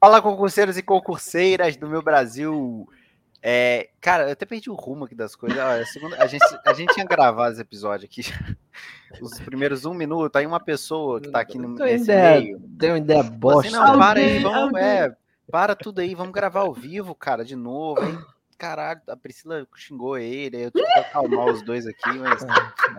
Fala, concurseiros e concurseiras do meu Brasil. É, cara, eu até perdi o rumo aqui das coisas. a, segunda, a, gente, a gente tinha gravado esse episódio aqui, os primeiros um minuto. Aí uma pessoa que tá aqui no nesse ideia, meio. Deu uma ideia bosta. Assim, não, para aí, vamos, é, para tudo aí, vamos gravar ao vivo, cara, de novo. Aí, caralho, a Priscila xingou ele, aí eu tive que acalmar os dois aqui, mas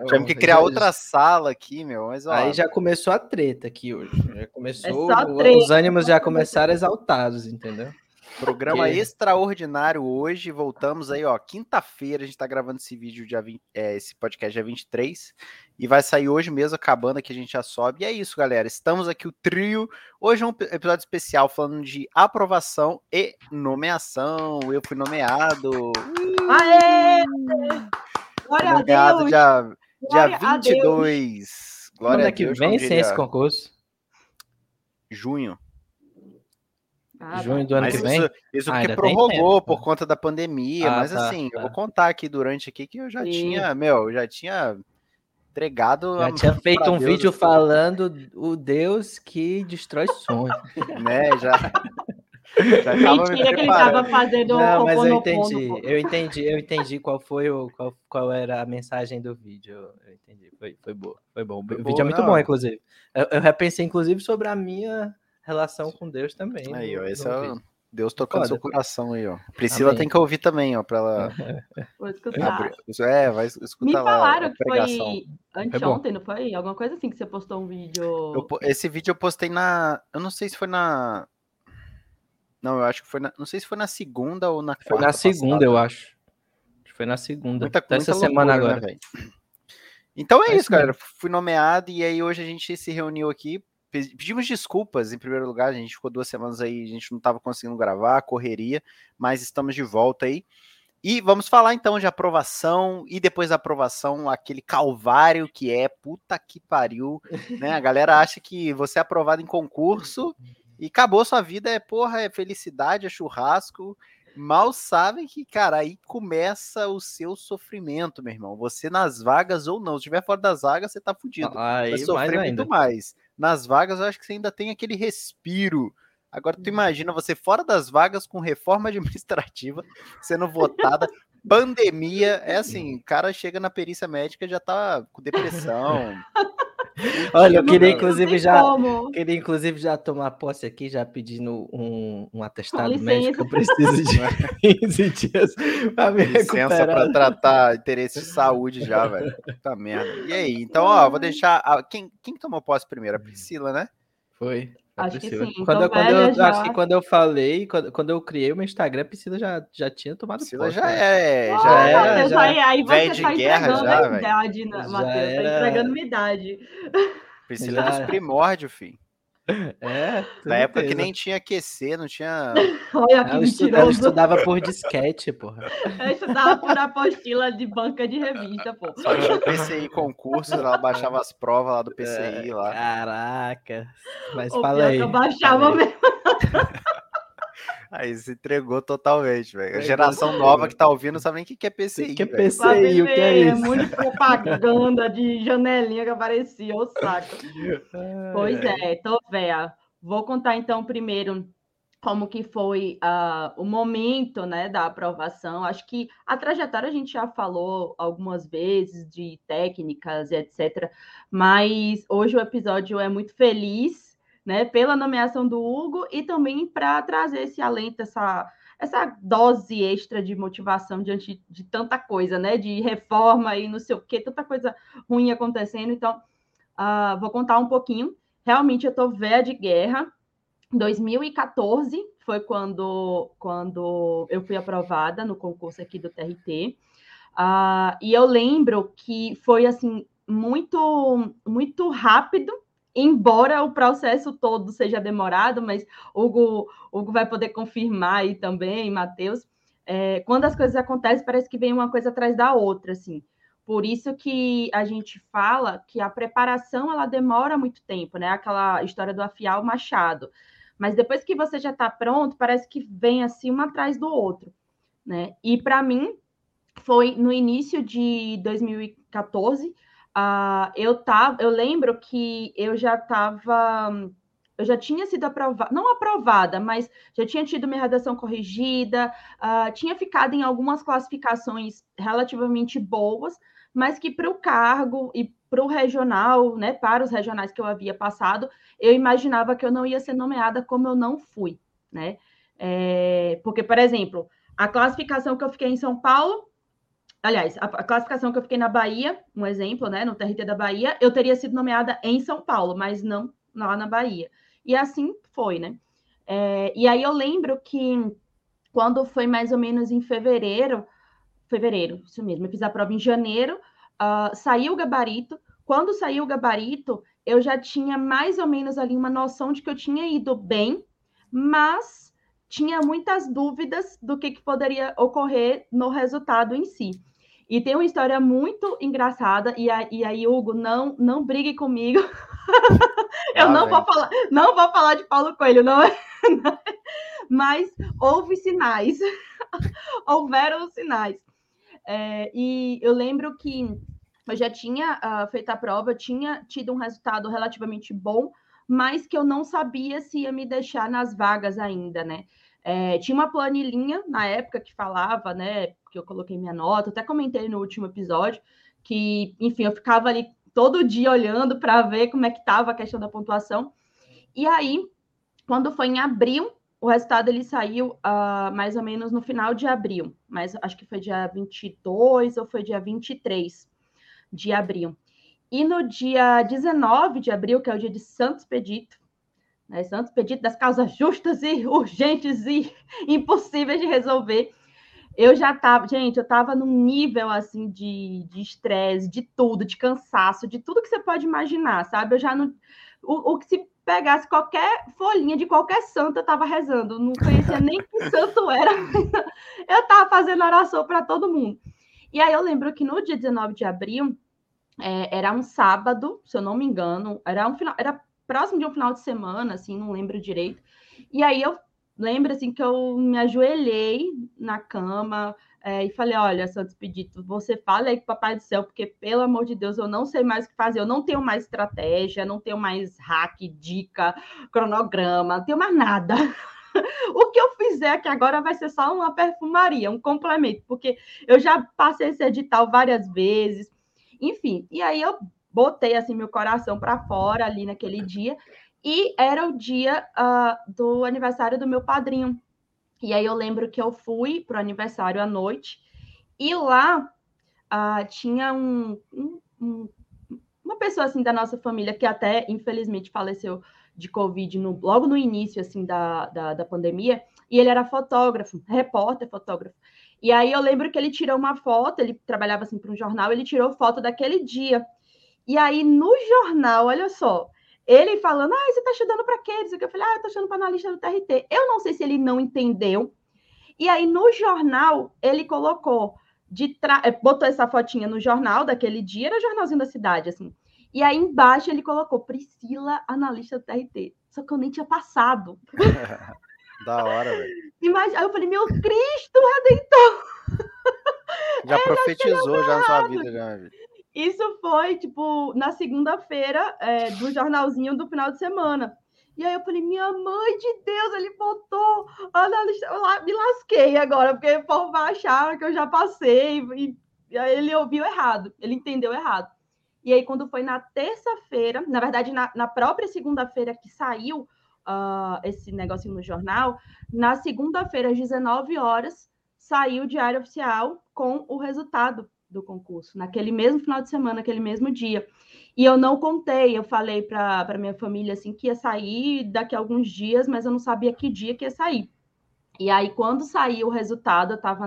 tivemos que criar outra sala aqui, meu. Mas, ó, Aí já começou a treta aqui hoje. Já começou, É os ânimos já começaram exaltados, entendeu? Programa Que- extraordinário hoje. Voltamos aí, ó. Quinta-feira a gente tá gravando esse vídeo, dia 20, é, esse podcast dia 23. E vai sair hoje mesmo, acabando aqui, a gente já sobe. E é isso, galera. Estamos aqui, o trio. Hoje é um episódio especial falando de aprovação e nomeação. Eu fui nomeado. Aê! Glória a nomeado Deus! dia, dia Glória a Deus! 22. Glória Quando a é que Deus, vem sem esse concurso? Junho. Ah, tá. Junho do ano que vem? isso, isso Ah, porque prorrogou tempo. por conta da pandemia, Ah, mas tá, assim, eu tá. vou contar aqui durante aqui que eu já Sim. tinha, meu, eu já tinha entregado, Já a- tinha feito um Deus, vídeo falando o Deus que destrói sonhos. né, já já Mentira que ele preparando. tava fazendo Não, mas eu entendi, eu entendi, eu entendi qual foi o qual, qual era a mensagem do vídeo. Eu entendi, foi, foi boa, foi bom. Foi o boa, vídeo é muito não. bom, inclusive. Eu, eu repensei, inclusive, sobre a minha relação com Deus também. Aí, ó, no- esse no é o. Deus tocando seu coração aí, ó. Priscila Amém. tem que ouvir também, ó, pra ela Vou escutar. É, vai escutar Me lá falaram a que foi anteontem, não foi? Alguma coisa assim que você postou um vídeo. Eu esse vídeo eu postei na, eu não sei se foi na Não, eu acho que foi na, não sei se foi na segunda ou na quarta. Foi na segunda, passada. eu acho. Acho que Foi na segunda. Muita, Dessa muita semana loucura, agora. né, velho? então é É isso, isso galera. Fui nomeado e aí hoje a gente se reuniu aqui. Pe- Pedimos desculpas em primeiro lugar. A gente ficou duas semanas aí, a gente não estava conseguindo gravar, correria, mas estamos de volta aí. E vamos falar então de aprovação e depois da aprovação, aquele calvário que é puta que pariu, né? A galera acha que você é aprovado em concurso e acabou sua vida, é porra, é felicidade, é churrasco. Mal sabem que, cara, aí começa o seu sofrimento, meu irmão. Você nas vagas ou não, se estiver fora das vagas, você tá fudido. Aí, Vai mais sofrer ainda. muito mais. Nas vagas, eu acho que você ainda tem aquele respiro. Agora, Uhum. tu imagina você fora das vagas com reforma administrativa sendo votada, pandemia. É assim, o cara chega na perícia médica e já tá com depressão. Olha, eu queria inclusive já. como. Queria inclusive já tomar posse aqui, já pedindo um, um atestado médico. Eu preciso de 15 dias para me Licença recuperar. pra tratar interesse de saúde já, velho. Puta merda. E aí? Então, ó, vou deixar. a- quem, quem tomou posse primeiro? A Priscila, né? Foi. A Acho que sim, Quando, tô eu- quando velha eu, já. acho que quando eu falei, quando, quando eu criei o meu Instagram, a Priscila já, já tinha tomado Priscila posse, já né? é. Ah, Já era, Matheus, já- aí, aí você de tá guerra entregando já, a idade, né, Matheus? Tá era- entregando minha idade. Priscila é Já- dos primórdios, filho. É, Na época que nem tinha QC, não tinha. Olha que Ela, estu- ela estudava por disquete, porra. Eu estudava por apostila de banca de revista, pô. Só tinha o PCI concurso, ela baixava as provas lá do PCI lá. Caraca. Mas O fala pior aí. eu baixava mesmo. Aí se entregou totalmente, velho. A geração nova que tá ouvindo não sabe nem o que é PCI. Que é. PCI? Sei, o que é isso? muito propaganda de janelinha que aparecia, o saco. Pois é, tô véia. Vou contar então primeiro como que foi ah, o momento né, da aprovação. Acho que a trajetória a gente já falou algumas vezes de técnicas e etc. Mas hoje o episódio é muito feliz né, pela nomeação do Hugo e também para trazer esse alento, essa, essa dose extra de motivação diante de tanta coisa, né? De reforma e não sei o que, tanta coisa ruim acontecendo. Então, ah, vou contar um pouquinho. Realmente, eu estou velha de guerra. 2014 foi quando, quando eu fui aprovada no concurso aqui do TRT. Ah, e eu lembro que foi assim muito muito rápido, embora o processo todo seja demorado, mas Hugo, Hugo vai poder confirmar aí também, Matheus. É, quando as coisas acontecem, parece que vem uma coisa atrás da outra, assim. Por isso que a gente fala que a preparação ela demora muito tempo, né? Aquela história do afiar o machado. Mas depois que você já está pronto, parece que vem assim um atrás do outro, né? E para mim foi no início de 2014. Uh, eu tava, eu lembro que eu já estava eu já tinha sido aprovada, não aprovada, mas já tinha tido minha redação corrigida, uh, tinha ficado em algumas classificações relativamente boas, mas que para o cargo e para o regional, né, para os regionais que eu havia passado, eu imaginava que eu não ia ser nomeada como eu não fui, né? É, porque, por exemplo, a classificação que eu fiquei em São Paulo, aliás, a, a, classificação que eu fiquei na Bahia, um exemplo, né, no TRT da Bahia, eu teria sido nomeada em São Paulo, mas não lá na Bahia. E assim foi, né? É, e aí eu lembro que quando foi mais ou menos em fevereiro, fevereiro, isso mesmo, eu fiz a prova em janeiro, uh, saiu o gabarito. Quando saiu o gabarito, eu já tinha mais ou menos ali uma noção de que eu tinha ido bem, mas tinha muitas dúvidas do que, que poderia ocorrer no resultado em si. E tem uma história muito engraçada, e, a, e aí, Hugo, não, não brigue comigo. eu ah, não vou falar, não vou falar de Paulo Coelho, não é? Mas houve sinais. Houveram sinais. É, e eu lembro que eu já tinha uh, feito a prova, tinha tido um resultado relativamente bom, mas que eu não sabia se ia me deixar nas vagas ainda, né? É, tinha uma planilhinha na época que falava, né? Que eu coloquei minha nota, até comentei no último episódio, que, enfim, eu ficava ali todo dia olhando para ver como é que estava a questão da pontuação. E aí, quando foi em abril, o resultado ele saiu uh, mais ou menos no final de abril, mas acho que foi dia 22 ou foi dia 23 de abril. E no dia 19 de abril, que é o dia de Santos Pedito, né, Santos Pedito das causas justas e urgentes e impossíveis de resolver, eu já estava, gente, eu estava num nível assim de estresse, de, de tudo, de cansaço, de tudo que você pode imaginar, sabe? Eu já não. O, o que se pegasse qualquer folhinha de qualquer santo, eu estava rezando. não conhecia nem que santo era. eu estava fazendo oração para todo mundo. E aí eu lembro que no dia 19 de abril, é, era um sábado, se eu não me engano, era um final, era próximo de um final de semana, assim, não lembro direito. E aí eu lembro assim que eu me ajoelhei na cama é, e falei: Olha, Santos Pedito, você fala aí com o Papai do Céu, porque pelo amor de Deus eu não sei mais o que fazer, eu não tenho mais estratégia, não tenho mais hack, dica, cronograma, não tenho mais nada. o que eu fizer aqui agora vai ser só uma perfumaria, um complemento, porque eu já passei esse edital várias vezes, enfim. E aí eu botei assim meu coração para fora ali naquele dia e era o dia uh, do aniversário do meu padrinho. E aí eu lembro que eu fui para o aniversário à noite, e lá uh, tinha um, um, um, uma pessoa assim da nossa família que até infelizmente faleceu de Covid no, logo no início assim da, da, da pandemia, e ele era fotógrafo, repórter, fotógrafo. E aí eu lembro que ele tirou uma foto, ele trabalhava assim para um jornal, ele tirou foto daquele dia. E aí no jornal, olha só, ele falando, ah, você está estudando para quê? Eu falei, ah, eu estou estudando para analista do TRT. Eu não sei se ele não entendeu. E aí, no jornal, ele colocou, de tra... Eh, botou essa fotinha no jornal daquele dia, era o jornalzinho da cidade, assim. E aí, embaixo, ele colocou Priscila, analista do TRT. Só que eu nem tinha passado. da hora, velho. Aí eu falei, meu Cristo Redentor! Já profetizou já na sua vida, já. Isso foi, tipo, na segunda-feira é, do jornalzinho do final de semana. E aí eu falei, minha mãe de Deus, ele analista. Eu me lasquei agora, porque o povo vai achar que eu já passei. E, e aí ele ouviu errado, ele entendeu errado. E aí, quando foi na terça-feira, na verdade, na, na própria segunda-feira que saiu uh, esse negocinho no jornal, na segunda-feira, às 19 horas, saiu o Diário Oficial com o resultado do concurso, naquele mesmo final de semana, naquele mesmo dia. E eu não contei, eu falei para minha família assim que ia sair daqui a alguns dias, mas eu não sabia que dia que ia sair. E aí, quando saiu o resultado, eu estava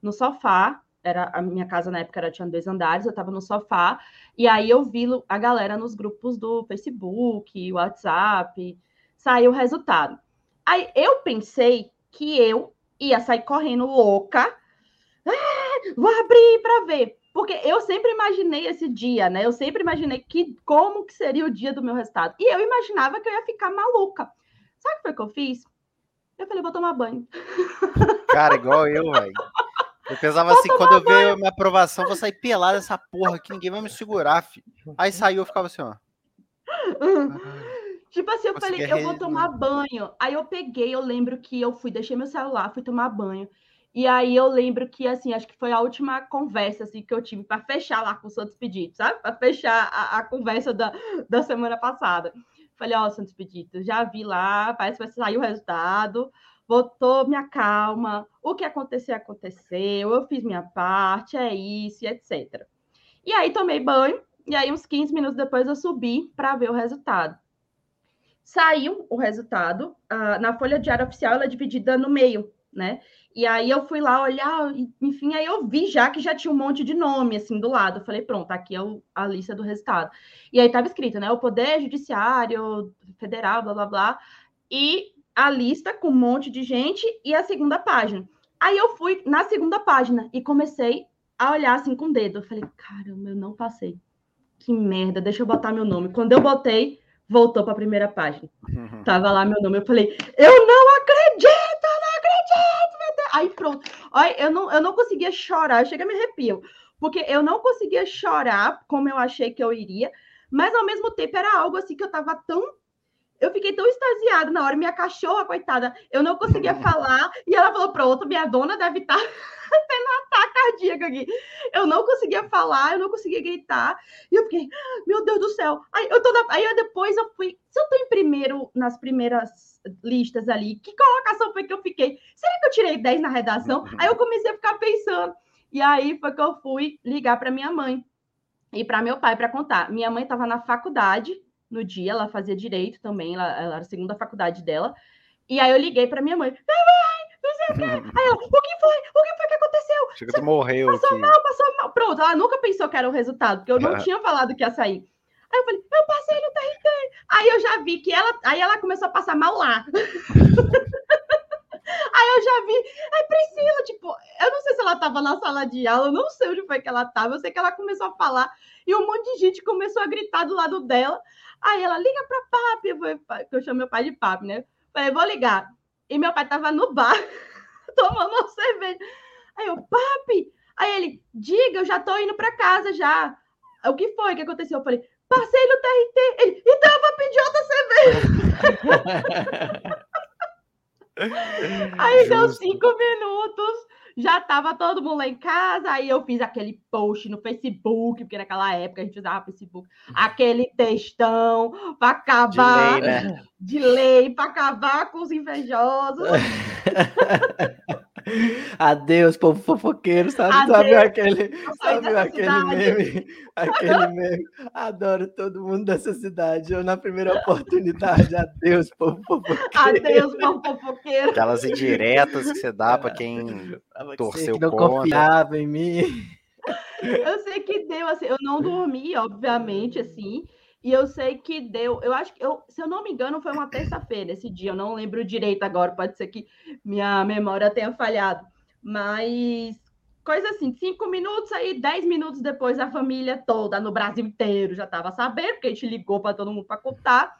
no sofá, era a minha casa na época era, tinha dois andares, eu estava no sofá, e aí eu vi a galera nos grupos do Facebook, WhatsApp, saiu o resultado. Aí eu pensei que eu ia sair correndo louca, vou abrir para ver. Porque eu sempre imaginei esse dia, né? Eu sempre imaginei que como que seria o dia do meu resultado. E eu imaginava que eu ia ficar maluca. Sabe o que foi que eu fiz? Eu falei, vou tomar banho. Cara, igual eu, velho. Eu pensava vou assim, quando eu ver minha aprovação, vou sair pelada dessa porra aqui, ninguém vai me segurar, filho. Aí saiu, eu ficava assim, ó. Tipo assim, eu falei, eu vou tomar banho. Aí eu peguei, eu lembro que eu fui, deixei meu celular, fui tomar banho. E aí eu lembro que, assim, acho que foi a última conversa assim, que eu tive para fechar lá com o Santos Pedito, sabe? Para fechar a, a, conversa da, da semana passada. Falei, ó, oh, Santos Pedito, já vi lá, parece que vai sair o resultado botou minha calma, o que aconteceu, aconteceu, eu fiz minha parte, é isso, etc. E aí tomei banho, e aí uns 15 minutos depois eu subi para ver o resultado. Saiu o resultado, uh, na folha diária oficial ela é dividida no meio, né? E aí eu fui lá olhar, enfim, aí eu vi já que já tinha um monte de nome assim do lado. Eu falei, pronto, aqui é o, a lista do resultado. E aí estava escrito, né? O Poder Judiciário Federal, blá blá blá. E a lista com um monte de gente e a segunda página. Aí eu fui na segunda página e comecei a olhar assim com o dedo. Eu falei, caramba, eu não passei. Que merda, deixa eu botar meu nome. Quando eu botei, voltou para a primeira página. Uhum. Tava lá meu nome. Eu falei, eu não acredito, Aí pronto. Olha, eu não, eu não conseguia chorar, chega me arrepio. Porque eu não conseguia chorar como eu achei que eu iria, mas ao mesmo tempo era algo assim que eu tava tão eu fiquei tão extasiada na hora, minha cachorra, coitada, eu não conseguia falar, e ela falou, pronto, minha dona deve estar tá tendo um ataque cardíaco aqui. Eu não conseguia falar, eu não conseguia gritar, e eu fiquei, meu Deus do céu. Aí, eu tô na... Aí eu, depois eu fui, se eu tô em primeiro, nas primeiras listas ali, que colocação foi que eu fiquei? Será que eu tirei 10 na redação? Aí eu comecei a ficar pensando, e aí foi que eu fui ligar para minha mãe e para meu pai para contar. Minha mãe estava na faculdade, no dia, ela fazia direito também, ela, ela era a segunda faculdade dela. E aí eu liguei para minha mãe, mãe, não sei o quê. Aí ela, o que foi? O que foi que aconteceu? Chega, que morreu Passou aqui. mal, passou mal. Pronto, ela nunca pensou que era o resultado, porque eu não tinha falado que ia sair. Aí eu falei, eu passei no TRT. Aí eu já vi que ela, aí ela começou a passar mal lá. Aí eu já vi, é Priscila, tipo, eu não sei se ela tava na sala de aula, eu não sei onde foi que ela tava, eu sei que ela começou a falar e um monte de gente começou a gritar do lado dela. Aí ela liga para papi, eu, que eu chamo meu pai de papi, né? Falei, vou ligar. E meu pai tava no bar, tomando uma cerveja. Aí eu, papi. Aí ele, diga, eu já tô indo para casa já. O que foi que aconteceu? Eu falei, passei no TRT. Ele, então eu vou pedir outra cerveja. Aí Justo. deu cinco minutos já tava todo mundo lá em casa, aí eu fiz aquele post no Facebook, porque naquela época a gente usava Facebook, aquele textão para acabar de lei, né? de lei para acabar com os invejosos. Adeus, povo fofoqueiro, sabe? Adeus, sabe aquele, sabe aquele meme? Aquele meme. Adoro todo mundo dessa cidade. Eu, na primeira oportunidade, adeus, povo fofoqueiro. Adeus, povo fofoqueiro. Aquelas indiretas que você dá para quem torceu que não contra. confiava em mim. Eu sei que deu, assim, eu não dormi, obviamente, assim. E eu sei que deu, eu acho que, eu, se eu não me engano, foi uma terça-feira esse dia, eu não lembro direito agora, pode ser que minha memória tenha falhado. Mas coisa assim, cinco minutos, aí dez minutos depois a família toda no Brasil inteiro já estava sabendo, porque a gente ligou para todo mundo para contar.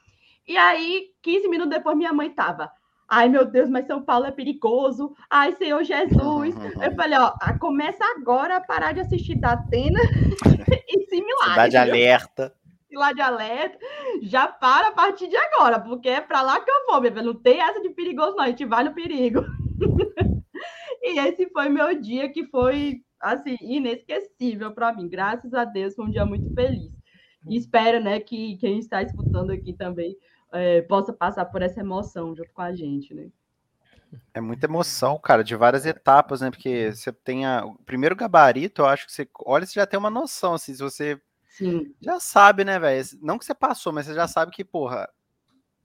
E aí, 15 minutos depois, minha mãe estava. Ai, meu Deus, mas São Paulo é perigoso. Ai, Senhor Jesus. Eu falei, ó, começa agora a parar de assistir da Atena e similares. Cidade alerta lá de alerta, já para a partir de agora, porque é para lá que eu vou, meu Não tem essa de perigoso, não. A gente vai no perigo. e esse foi meu dia que foi, assim, inesquecível para mim. Graças a Deus, foi um dia muito feliz. E espero, né, que quem está escutando aqui também é, possa passar por essa emoção junto com a gente, né? É muita emoção, cara, de várias etapas, né? Porque você tem a, o primeiro gabarito, eu acho que você olha, você já tem uma noção, assim, se você Sim. Já sabe, né, velho? Não que você passou, mas você já sabe que, porra,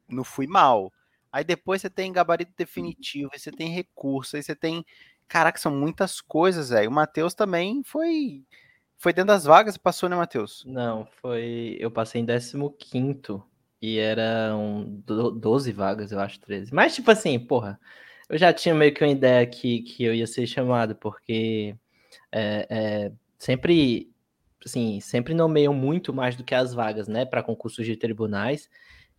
não fui mal. Aí depois você tem gabarito definitivo, aí você tem recurso, aí você tem. Caraca, são muitas coisas, velho. O Matheus também foi. Foi dentro das vagas, passou, né, Matheus? Não, foi. Eu passei em 15 e eram 12 vagas, eu acho, 13. Mas, tipo assim, porra, eu já tinha meio que uma ideia que, que eu ia ser chamado, porque é, é, sempre assim, sempre nomeiam muito mais do que as vagas, né, para concursos de tribunais.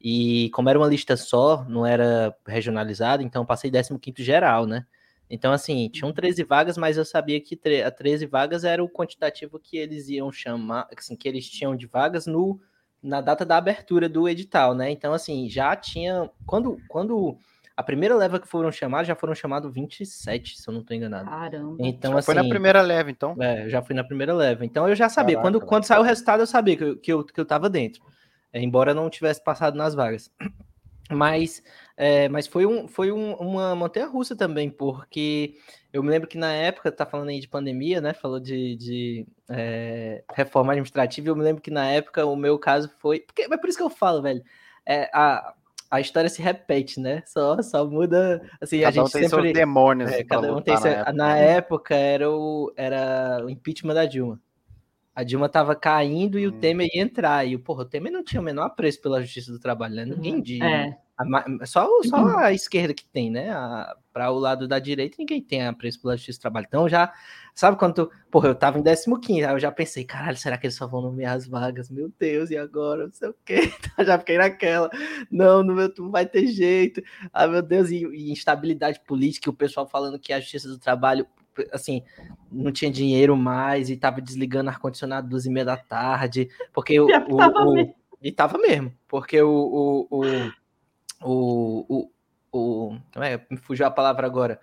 E como era uma lista só, não era regionalizado, então passei 15º geral, né? Então, assim, tinham 13 uhum. vagas, mas eu sabia que a 13 vagas era o quantitativo que eles iam chamar, assim, que eles tinham de vagas no na data da abertura do edital, né? Então, assim, já tinha. Quando, quando a primeira leva que foram chamados, já foram chamados 27, se eu não estou enganado. Caramba. Então, já assim, foi na primeira leva, então. É, já fui na primeira leva. Então eu já sabia. Caraca, quando, quando saiu o resultado, eu sabia que eu, que eu, que eu tava dentro. É, embora não tivesse passado nas vagas. Mas, é, mas foi, um, foi um, uma montanha russa também, porque eu me lembro que na época, tá falando aí de pandemia, né? Falou de, de é, reforma administrativa, eu me lembro que na época o meu caso foi. Porque, é por isso que eu falo, velho. É, a, a história se repete, né? Só, só muda. Assim, a Cada um gente tem sempre. seus demônios. É, cada um tem na seu- época. Na época era o, era o impeachment da Dilma. A Dilma tava caindo e o Hum. Temer ia entrar. E, porra, o Temer não tinha o menor apreço pela justiça do trabalho, né? Ninguém de. É. a só, só a esquerda que tem, né? Para o lado da direita, ninguém tem apreço pela justiça do trabalho. Então já. Sabe quando tu. Porra, eu tava em 15, aí eu já pensei, caralho, será que eles só vão nomear as vagas? Meu Deus, e agora? Não sei o quê. Então, já fiquei naquela. Não, não, vai- não vai ter jeito. Ah, meu Deus, e, e instabilidade política, e o pessoal falando que a justiça do trabalho, assim, não tinha dinheiro mais e tava desligando ar-condicionado duas e meia da tarde, porque o. O- o- e tava mesmo, porque o. o, o, o, o, o não é, me fugiu a palavra agora.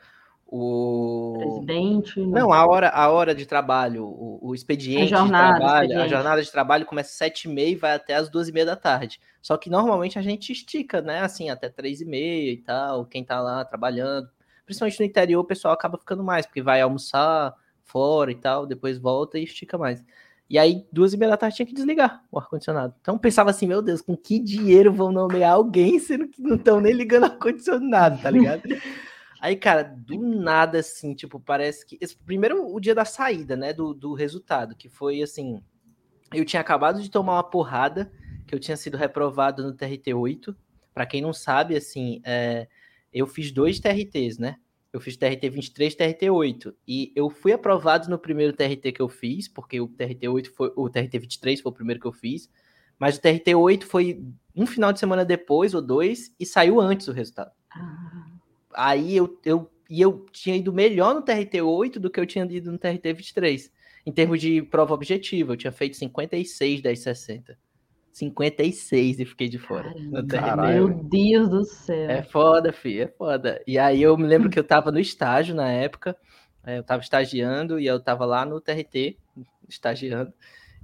O. Presidente. né? Não, a hora, a hora de trabalho, o, o expediente A jornada, de trabalho, a expediente. jornada de trabalho começa às sete e meia e vai até às duas e meia da tarde. Só que normalmente a gente estica, né? Assim, até três e meia e tal, quem tá lá trabalhando. Principalmente no interior, o pessoal acaba ficando mais, porque vai almoçar fora e tal, depois volta e estica mais. E aí, duas e meia da tarde tinha que desligar o ar-condicionado. Então pensava assim, meu Deus, com que dinheiro vão nomear alguém, sendo que não estão nem ligando ar-condicionado, tá ligado? Aí, cara, do nada, assim, tipo, parece que. esse- primeiro, o dia da saída, né? Do, do resultado, que foi assim. Eu tinha acabado de tomar uma porrada, que eu tinha sido reprovado no TRT8. Pra quem não sabe, assim, é, eu fiz dois TRTs, né? Eu fiz TRT 23 e TRT 8. E eu fui aprovado no primeiro TRT que eu fiz, porque o TRT 8 foi. O TRT 23 foi o primeiro que eu fiz. Mas o TRT 8 foi um final de semana depois, ou dois, e saiu antes o resultado. Ah, Aí eu, eu, e eu tinha ido melhor no TRT8 do que eu tinha ido no TRT23. Em termos de prova objetiva, eu tinha feito 56 das 60. 56 e fiquei de fora. caramba. Meu Deus do céu. É foda, fi, é foda. E aí eu me lembro que eu tava no estágio na época, é, eu tava estagiando e eu tava lá no TRT, estagiando.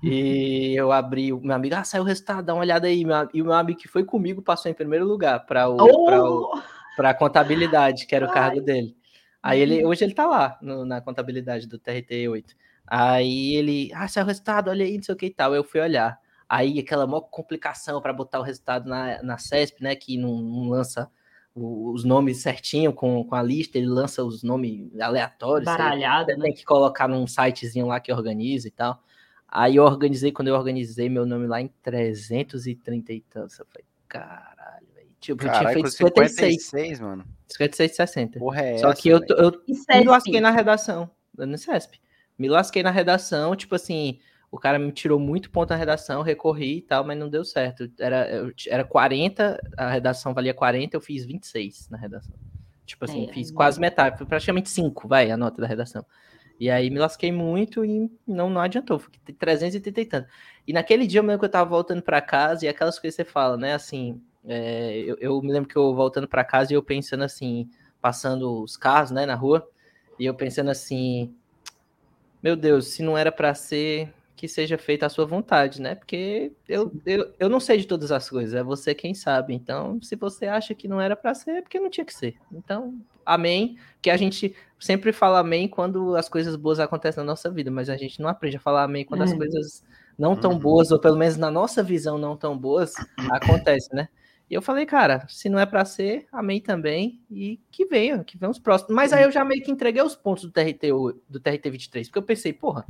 E eu abri, o meu amigo, ah, saiu o resultado, dá uma olhada aí. E o meu amigo que foi comigo passou em primeiro lugar para o, Oh! para contabilidade, que era o cargo dele. Aí ele, hoje ele tá lá no- na contabilidade do TRT 8. Aí ele, ah, saiu o resultado, olha aí, não sei o que e tal. Eu fui olhar. Aí aquela maior complicação para botar o resultado na, na CESP, né, que não, não lança o- os nomes certinho com, com a lista, ele lança os nomes aleatórios. Baralhado, você né? tem que colocar num sitezinho lá que organiza e tal. Aí eu organizei, quando eu organizei meu nome lá em 330 e tantos, eu falei, caralho, velho. Tipo, eu tinha feito com 56, 56, mano. 56 60. Porra, é Só essa, que eu, eu E me lasquei na redação, no CESP. Me lasquei na redação, tipo assim, o cara me tirou muito ponto na redação, recorri e tal, mas não deu certo. Era, eu- era 40, a redação valia 40, eu fiz 26 na redação. Tipo assim, É, fiz aí- quase metade, foi praticamente 5, vai, a nota da redação. E aí me lasquei muito e não, não adiantou, fiquei 380 e tanto. E naquele dia eu me lembro que eu tava voltando pra casa e aquelas coisas que você fala, né, assim, é, eu, eu me lembro que eu voltando pra casa e eu pensando assim, passando os carros, né, na rua, e eu pensando assim, meu Deus, se não era pra ser, que seja feita a sua vontade, né? Porque eu, eu, eu não sei de todas as coisas, é você quem sabe. Então, se você acha que não era pra ser, é porque não tinha que ser. Então, amém. Que a gente sempre fala amém quando as coisas boas acontecem na nossa vida, mas a gente não aprende a falar amém quando as É. coisas não tão Uhum. boas, ou pelo menos na nossa visão não tão boas, acontecem, né? E eu falei, cara, se não é pra ser, amém também, e que venha, que venham os próximos. Mas aí eu já meio que entreguei os pontos do TRT, do TRT 23, porque eu pensei, porra,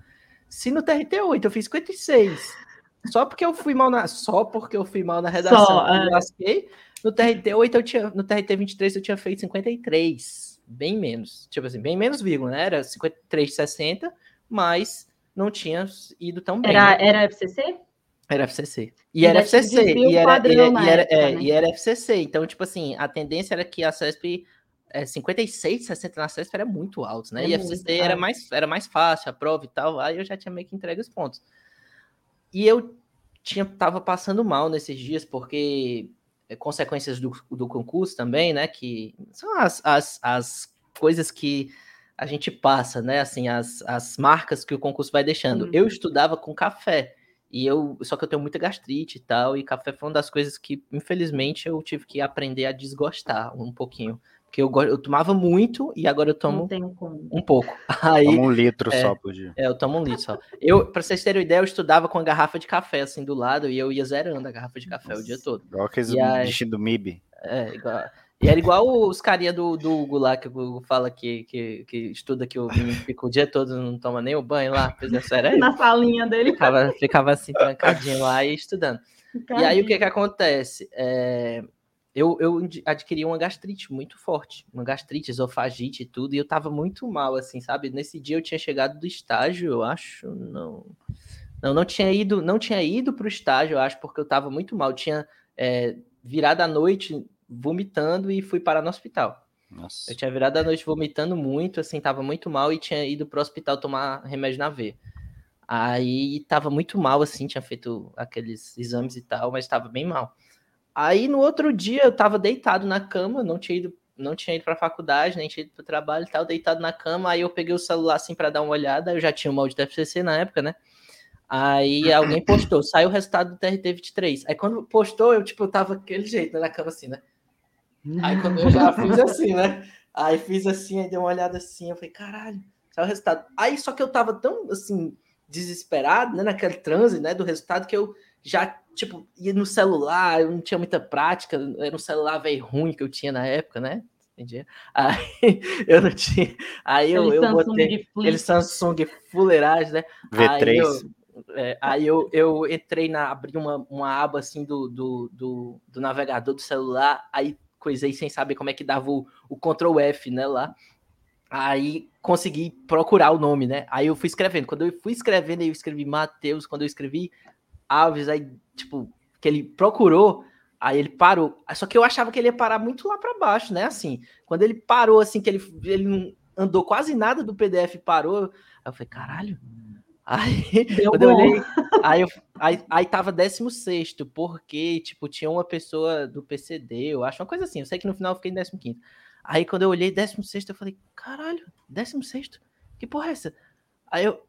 se no TRT 8 eu fiz 56, só porque eu fui mal na, só porque eu fui mal na redação, Só, eu é. lasquei, no TRT 8 eu tinha, no TRT 23 eu tinha feito 53, bem menos, tipo assim, bem menos vírgula, né? Era 53,60, mas não tinha ido tão bem. Era, né? era FCC? Era FCC. E Ainda era FCC. desvio E era, padrão e, e era, época, é, né? e era FCC. Então, tipo assim, a tendência era que a CESP, é, 56, 60 na CESP era muito alto, né? É e a FCC era, mais, era mais fácil, a prova e tal. Aí eu já tinha meio que entregue os pontos. E eu tinha tava passando mal nesses dias, porque é, consequências do, do concurso também, né? Que são as, as, as coisas que a gente passa, né? Assim, as, as marcas que o concurso vai deixando. Uhum. Eu estudava com café. E eu, só que eu tenho muita gastrite e tal, e café foi uma das coisas que, infelizmente, eu tive que aprender a desgostar um pouquinho. Porque eu, eu tomava muito e agora eu tomo um pouco. Aí, Toma um litro é, só por dia. É, eu tomo um litro só. Eu, pra vocês terem uma ideia, eu estudava com a garrafa de café assim do lado e eu ia zerando a garrafa de café Nossa. o dia todo. Igual aqueles aí, bichinhos do MIB. É, igual. E era igual os carinha do, do Hugo lá, que o Hugo fala que, que, que estuda que o menino fica o dia todo, não toma nem o banho lá, fez a série. Na salinha dele. Ficava, ficava assim, trancadinho lá e estudando. E aí o que que acontece? É, eu, eu adquiri uma gastrite muito forte, uma gastrite, esofagite e tudo, e eu tava muito mal, assim, sabe? Nesse dia eu tinha chegado do estágio, eu acho, não. Não, não tinha ido, não tinha ido pro estágio, eu acho, porque eu tava muito mal. Eu tinha é, virado a noite vomitando e fui parar no hospital. Nossa. Eu tinha virado a noite vomitando muito, assim, tava muito mal e tinha ido pro hospital tomar remédio na veia. Aí tava muito mal, assim, tinha feito aqueles exames e tal, mas tava bem mal. Aí no outro dia eu tava deitado na cama, não tinha ido, não tinha ido pra faculdade, nem tinha ido pro trabalho e tal, deitado na cama. Aí eu peguei o celular assim para dar uma olhada, eu já tinha o molde do FCC na época, né? Aí alguém postou, saiu o resultado do TRT 23. Aí quando postou, eu tipo, eu tava aquele jeito, né, na cama assim, né? Aí quando eu já fiz assim, né? Aí fiz assim, aí dei uma olhada assim, eu falei, caralho, saiu o resultado. Aí só que eu tava tão assim, desesperado, né, naquele transe, né, do resultado, que eu já tipo, ia no celular, eu não tinha muita prática, era um celular velho ruim que eu tinha na época, né? Entendi. Aí eu não tinha. Aí eu, eu botei aquele Samsung fuleiragem, né? V3. Aí eu, é, aí eu, eu entrei na, abri uma, uma aba assim do, do, do, do navegador do celular, aí coisei sem saber como é que dava o, o Ctrl F, né, lá. Aí consegui procurar o nome, né? Aí eu fui escrevendo. Quando eu fui escrevendo, eu escrevi Matheus. Quando eu escrevi Alves, aí, tipo, que ele procurou, aí ele parou. Só que eu achava que ele ia parar muito lá para baixo, né? Assim, quando ele parou, assim, que ele, ele não andou quase nada do PDF parou, aí eu falei, caralho. Aí, Deu quando eu olhei, aí, eu, aí, aí tava 16, porque, tipo, tinha uma pessoa do PCD, eu acho, uma coisa assim. Eu sei que no final eu fiquei em 15. Aí quando eu olhei 16, eu falei, caralho, 16? Que porra é essa? Aí eu,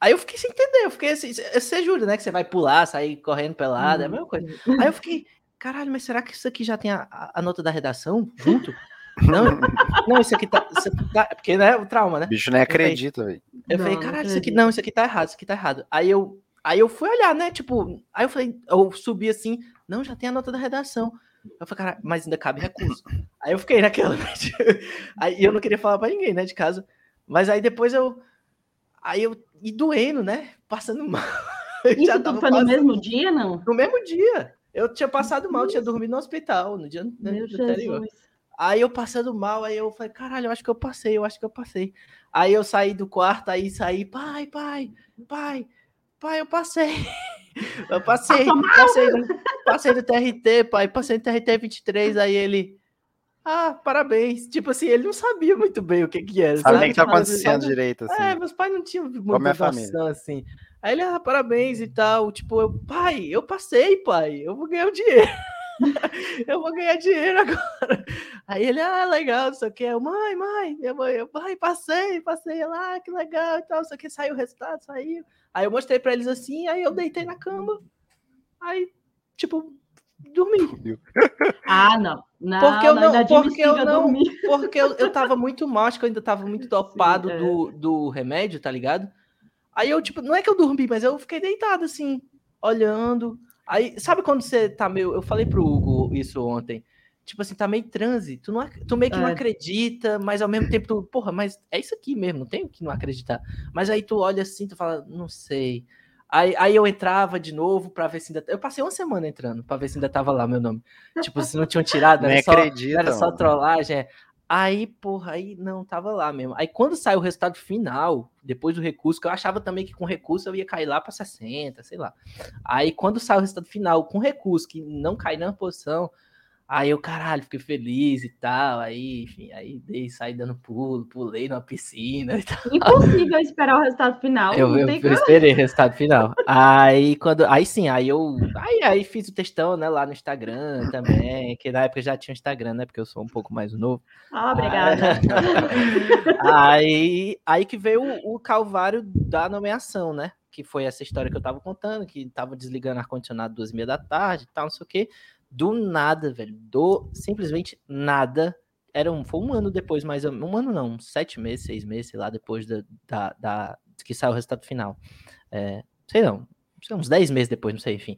Aí eu fiquei sem entender, eu fiquei assim, você jura, né, que você vai pular, sair correndo pelado, é a mesma coisa. Aí eu fiquei, caralho, mas será que isso aqui já tem a, a nota da redação junto? Não, não, isso aqui tá, isso aqui tá, porque né, o trauma, né? O bicho nem acredita, velho. Eu falei, caralho, isso aqui não, isso aqui tá errado, isso aqui tá errado. Aí eu, aí eu fui olhar, né, tipo, aí eu falei, eu subi assim, não, já tem a nota da redação. Eu falei, cara, mas ainda cabe recurso. Aí eu fiquei naquela, né, aí eu não queria falar para ninguém, né, de casa. Mas aí depois eu, aí eu e doendo, né? Passando mal. Isso já tudo foi no mesmo dia, não? No mesmo dia. Eu tinha passado mal, tinha dormido no hospital no dia né, Meu anterior. Jesus. Aí eu passando mal, aí eu falei, caralho, eu acho que eu passei, eu acho que eu passei. Aí eu saí do quarto, aí saí, pai, pai, pai, pai, eu passei. Eu passei, passei, passei do TRT, pai, passei do TRT 23, aí ele, ah, parabéns. Tipo assim, ele não sabia muito bem o que que era. Sabe nem o que tá acontecendo direito, assim. É, meus pais não tinham muita noção, assim. Aí ele, ah, parabéns e tal. Tipo, eu, pai, eu passei, pai. Eu vou ganhar o dinheiro. eu vou ganhar dinheiro agora. Aí ele, ah, legal, não sei o que. Eu, mãe, mãe, minha mãe, eu, pai, passei, passei lá, ah, que legal e tal, não sei o que. Saiu o resultado, saiu. Aí eu mostrei pra eles assim, aí eu deitei na cama. Aí, tipo, dormi. Ah, não. Não, porque eu não, não porque eu não, porque eu, eu tava muito mal, acho que eu ainda tava muito dopado Sim, é. do, do remédio, tá ligado? Aí eu, tipo, não é que eu dormi, mas eu fiquei deitado assim, olhando. Aí, sabe quando você tá meio. Eu falei pro Hugo isso ontem. Tipo assim, tá meio transe. Tu, não, tu meio que é. não acredita, mas ao mesmo tempo tu, porra, mas é isso aqui mesmo, não tenho que não acreditar. Mas aí tu olha assim, tu fala, não sei. Aí, aí eu entrava de novo para ver se ainda. Eu passei uma semana entrando para ver se ainda tava lá meu nome. Tipo, se não tinham tirado, era, só, era só trollagem. É. Aí, porra, aí não tava lá mesmo. Aí quando saiu o resultado final, depois do recurso, que eu achava também que com recurso eu ia cair lá para 60, sei lá. Aí quando saiu o resultado final com recurso, que não cai na posição, Aí eu, caralho, fiquei feliz e tal. Aí, enfim, aí dei, saí dando pulo, pulei numa piscina e tal. Impossível esperar o resultado final. Eu, eu, eu esperei o resultado final. Aí quando. Aí sim, aí eu. Aí, aí fiz o textão, né, lá no Instagram também. Que na época já tinha Instagram, né? Porque eu sou um pouco mais novo. Ah, obrigada. Aí, aí que veio o, o calvário da nomeação, né? Que foi essa história que eu tava contando, que tava desligando ar-condicionado duas e meia da tarde e tal, não sei o quê do nada, velho, do simplesmente nada. Era um, foi um ano depois, mais um ano não, sete meses, seis meses, sei lá, depois da, da, da que saiu o resultado final. É, sei não, sei, uns dez meses depois, não sei, enfim.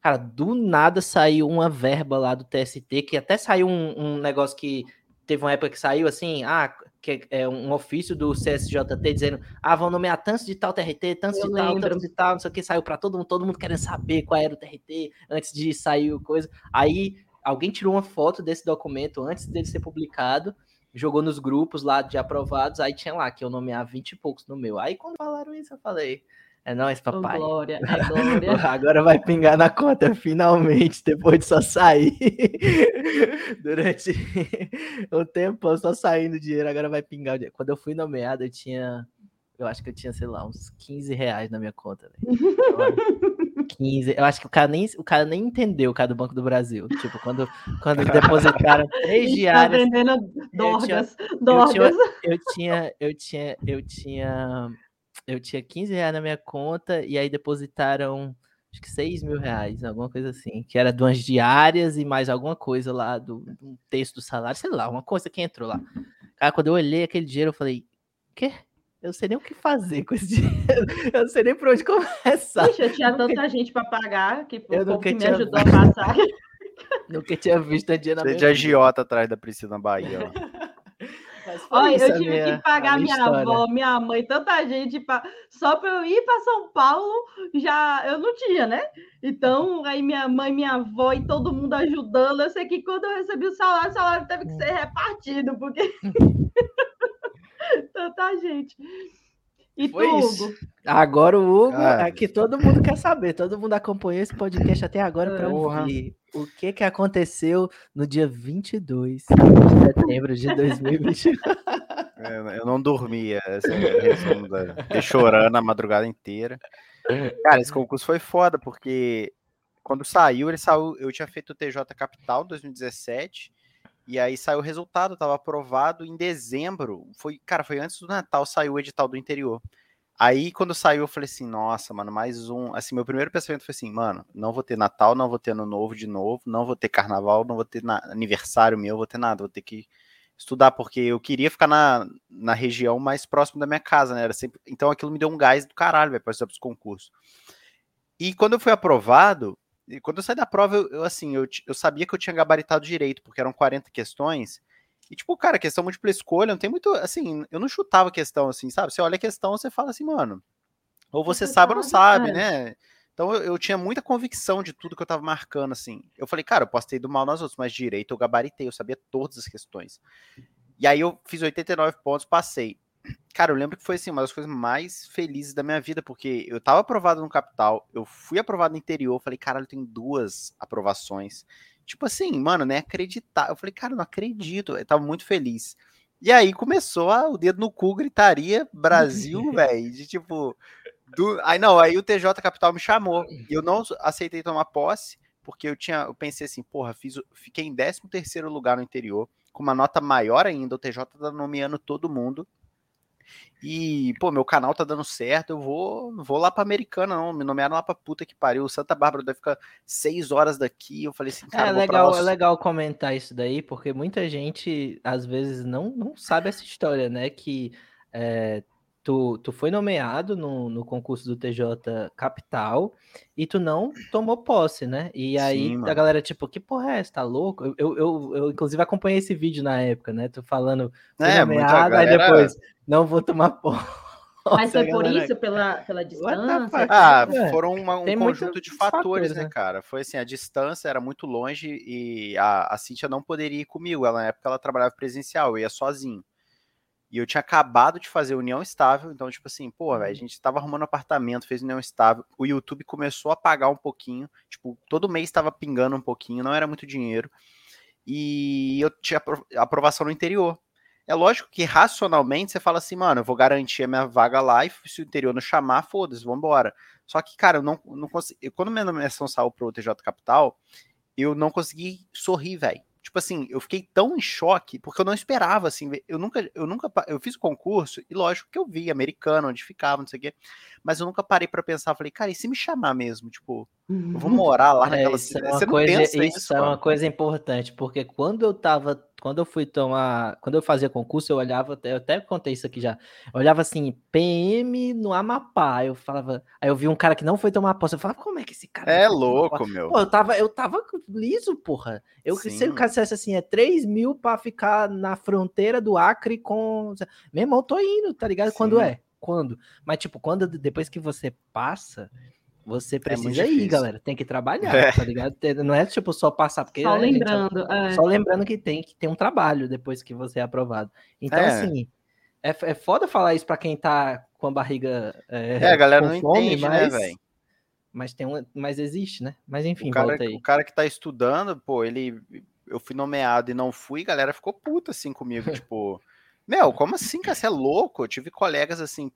Cara, do nada saiu uma verba lá do TST, que até saiu um, um negócio que teve uma época que saiu assim, ah, que é um ofício do CSJT dizendo, ah, vão nomear tantos de tal TRT, tantos eu de lembro. tal, tantos de tal, não sei o que, saiu para todo mundo, todo mundo querendo saber qual era o TRT antes de sair o coisa. Aí alguém tirou uma foto desse documento antes dele ser publicado, jogou nos grupos lá de aprovados, aí tinha lá que eu nomear 20 e poucos no meu. Aí quando falaram isso, eu falei, é nóis, papai. Oh, glória, é glória. Agora vai pingar na conta, finalmente, depois de só sair. Durante um tempo, só saindo dinheiro, agora vai pingar o dinheiro. Quando eu fui nomeado, eu tinha. Eu acho que eu tinha, sei lá, uns 15 reais na minha conta. Véio. 15. Eu acho que o cara nem, o cara nem entendeu o cara do Banco do Brasil. Tipo, quando, quando depositaram três Tá diárias. vendendo dorgas, Eu tinha, eu tinha, eu tinha, eu tinha eu tinha 15 reais na minha conta e aí depositaram acho que 6 mil reais, alguma coisa assim, que era duas diárias e mais alguma coisa lá do, do texto do salário, sei lá, uma coisa que entrou lá. Cara, quando eu olhei aquele dinheiro, eu falei, quê? Eu não sei nem o que fazer com esse dinheiro. Eu não sei nem por onde começar. Puxa, eu tinha Nunca- tanta gente para pagar que foi Eu o povo nunca que me tinha- ajudou a passar. Nunca tinha visto a dia na Você minha de agiota atrás da Priscila na Bahia. ó. Olha, eu tive minha- que pagar minha, história. avó, minha mãe, tanta gente pra... só para eu ir para São Paulo, já eu não tinha, né? Então, aí minha mãe, minha avó e todo mundo ajudando. Eu sei que quando eu recebi o salário, o salário teve que ser repartido, porque tanta gente. E Foi tu, isso. Hugo? Agora o Hugo, Ah. é que todo mundo quer saber, todo mundo acompanhou esse podcast até agora para ouvir o que que aconteceu no dia 22 de setembro de 2020. É, Eu não dormia, é. Fiquei chorando a madrugada inteira. Cara, esse concurso foi foda, porque quando saiu, ele saiu. Eu tinha feito o TJ Capital em 2017, e aí saiu o resultado, tava aprovado em dezembro. Foi, cara, foi antes do Natal, saiu o edital do interior. Aí, quando saiu, eu falei assim, nossa, mano, mais um. Assim, meu primeiro pensamento foi assim, mano, não vou ter Natal, não vou ter Ano Novo de novo, não vou ter Carnaval, não vou ter na- aniversário meu, vou ter nada, vou ter que estudar, porque eu queria ficar na, na região mais próximo da minha casa, né? Era sempre... Então aquilo me deu um gás do caralho, velho, para os concursos. E quando eu fui aprovado, e quando eu saí da prova, eu, eu, assim, eu, eu sabia que eu tinha gabaritado direito, porque eram 40 questões. E, tipo, cara, questão múltipla escolha, não tem muito. Assim, eu não chutava questão assim, sabe? Você olha a questão, você fala assim, mano. Ou você Você sabe ou não sabe, né? Então eu, eu tinha muita convicção de tudo que eu tava marcando, assim. Eu falei, cara, eu posso ter ido mal nas outras, mas direito eu gabaritei, eu sabia todas as questões. E aí eu fiz 89 pontos, passei. Cara, eu lembro que foi assim, uma das coisas mais felizes da minha vida, porque eu tava aprovado no capital, eu fui aprovado no interior, falei, caralho, tem duas aprovações. Tipo assim, mano, nem acreditar. Eu falei, cara, não acredito. Eu tava muito feliz. E aí começou a, o dedo no cu, gritaria, Brasil, velho, de tipo. Do... Aí não, aí o TJ Capital me chamou. E eu não aceitei tomar posse, porque eu tinha. Eu pensei assim, porra, fiz, fiquei em 13 terceiro lugar no interior, com uma nota maior ainda. O TJ tá nomeando todo mundo. E, pô, meu canal tá dando certo, eu vou, vou lá pra Americana, não. Me nomearam lá pra puta que pariu. Santa Bárbara deve ficar seis horas daqui. Eu falei assim, cara, É legal, lá é legal comentar isso daí, porque muita gente às vezes não, não sabe essa história, né? Que é, tu, tu foi nomeado no, no concurso do TJ Capital e tu não tomou posse, né? E aí Sim, a galera, tipo, que porra é essa? Tá louco? Eu, eu, eu, eu, inclusive acompanhei esse vídeo na época, né? Tu falando, fui É, nomeado, aí galera- depois, não vou tomar posse. Mas foi por galera- isso, pela, pela distância? Ah, É, foram uma- um tem conjunto de fatores, fatores, né, né? cara? Foi assim, a distância era muito longe e a, a Cintia não poderia ir comigo. Ela, na época ela trabalhava presencial, eu ia sozinho. E eu tinha acabado de fazer união estável, então, tipo assim, pô, velho, a gente tava arrumando apartamento, fez união estável. O YouTube começou a pagar um pouquinho, tipo, todo mês tava pingando um pouquinho, não era muito dinheiro. e eu tinha aprovação no interior. É lógico que racionalmente você fala assim, mano, eu vou garantir a minha vaga lá e se o interior não chamar, foda-se, vambora. Só que, cara, eu não, não consegui. Quando minha nomeação saiu pro TJ Capital, eu não consegui sorrir, velho. Tipo assim, eu fiquei tão em choque, porque eu não esperava, assim, eu nunca, eu nunca, eu fiz o concurso, e lógico que eu vi americano, onde ficava, não sei o quê, mas eu nunca parei para pensar, falei, cara, e se me chamar mesmo, tipo, eu vou morar lá naquela é, isso é uma coisa, Isso, isso é uma coisa importante, porque quando eu tava quando eu fui tomar, quando eu fazia concurso, eu olhava, eu até contei isso aqui já. Eu olhava assim, PM no Amapá. Eu falava, aí eu vi um cara que não foi tomar posse. Eu falava, como é que esse cara É louco, meu. Pô, eu tava, eu tava liso, porra. Eu se o cara dissesse assim, é 3 mil pra ficar na fronteira do Acre com. Meu irmão, eu tô indo, tá ligado? Sim. Quando é? Quando? Mas, tipo, quando depois que você passa, você é precisa é ir, galera. Tem que trabalhar, é. tá ligado? Não é tipo só passar, porque. Só lembrando. Gente, é. Só lembrando que tem que ter um trabalho depois que você é aprovado. Então, é. assim, é, é foda falar isso pra quem tá com a barriga. É, é a galera não fome, entende, né, mas, né, velho? Mas, tem um, mas existe, né? Mas enfim, o cara, volta aí. O cara que tá estudando, pô, ele. Eu fui nomeado e não fui, a galera ficou puta assim comigo, tipo. Meu, como assim, cara? Você é louco? Eu tive colegas, assim,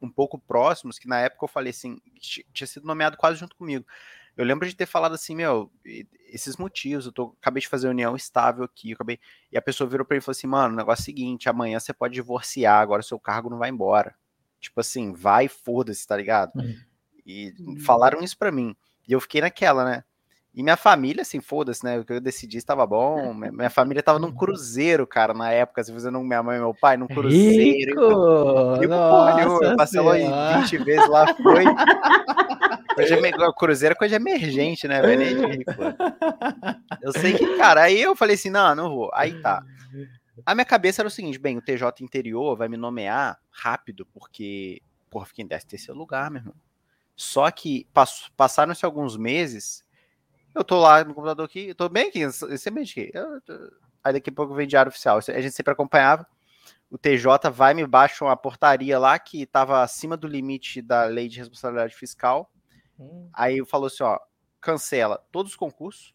um, pouco próximos, que na época eu falei assim, tinha sido nomeado quase junto comigo. Eu lembro de ter falado assim, meu, esses motivos, eu tô, acabei de fazer união estável aqui, acabei, e a pessoa virou pra mim e falou assim, mano, o negócio é o seguinte, amanhã você pode divorciar, agora seu cargo não vai embora. Tipo assim, vai, foda-se, tá ligado? Uhum. E falaram isso pra mim. E eu fiquei naquela, né? E minha família, assim, foda-se, né? O que eu decidi estava bom. Minha família estava num cruzeiro, cara, na época, se fazendo minha mãe e meu pai num cruzeiro. Rico! E, porra, eu passei lá 20 vezes lá, foi. Coisa, cruzeiro é coisa emergente, né, velho? Rico. Eu sei que, cara, aí eu falei assim, não, não vou. Aí tá. A minha cabeça era o seguinte, bem, o TJ interior vai me nomear rápido, porque, porra, fiquei em 13 terceiro lugar, meu irmão. Só que passaram-se alguns meses eu tô lá no computador aqui, eu tô bem aqui, sempre aqui. Eu, aí daqui a pouco vem diário oficial. A gente sempre acompanhava. O TJ vai me baixa uma portaria lá que estava acima do limite da lei de responsabilidade fiscal. Hum. Aí falou assim: ó, cancela todos os concursos,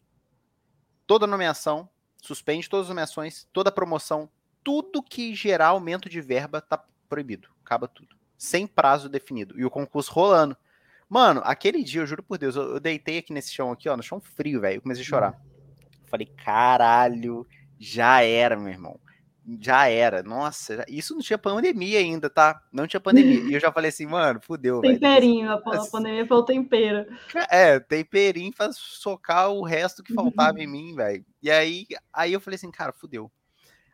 toda nomeação, suspende todas as nomeações, toda promoção, tudo que gerar aumento de verba tá proibido. Acaba tudo. Sem prazo definido. E o concurso rolando. Mano, aquele dia, eu juro por Deus, eu, eu deitei aqui nesse chão aqui, ó, no chão frio, velho. Eu comecei a chorar. Hum. Falei, caralho, já era, meu irmão. Já era. Nossa, isso não tinha pandemia ainda, tá? Não tinha pandemia. E eu já falei assim, mano, fudeu. Temperinho, a pandemia foi o tempero. É, temperinho pra socar o resto que faltava em mim, velho. E aí, aí eu falei assim, cara, fudeu.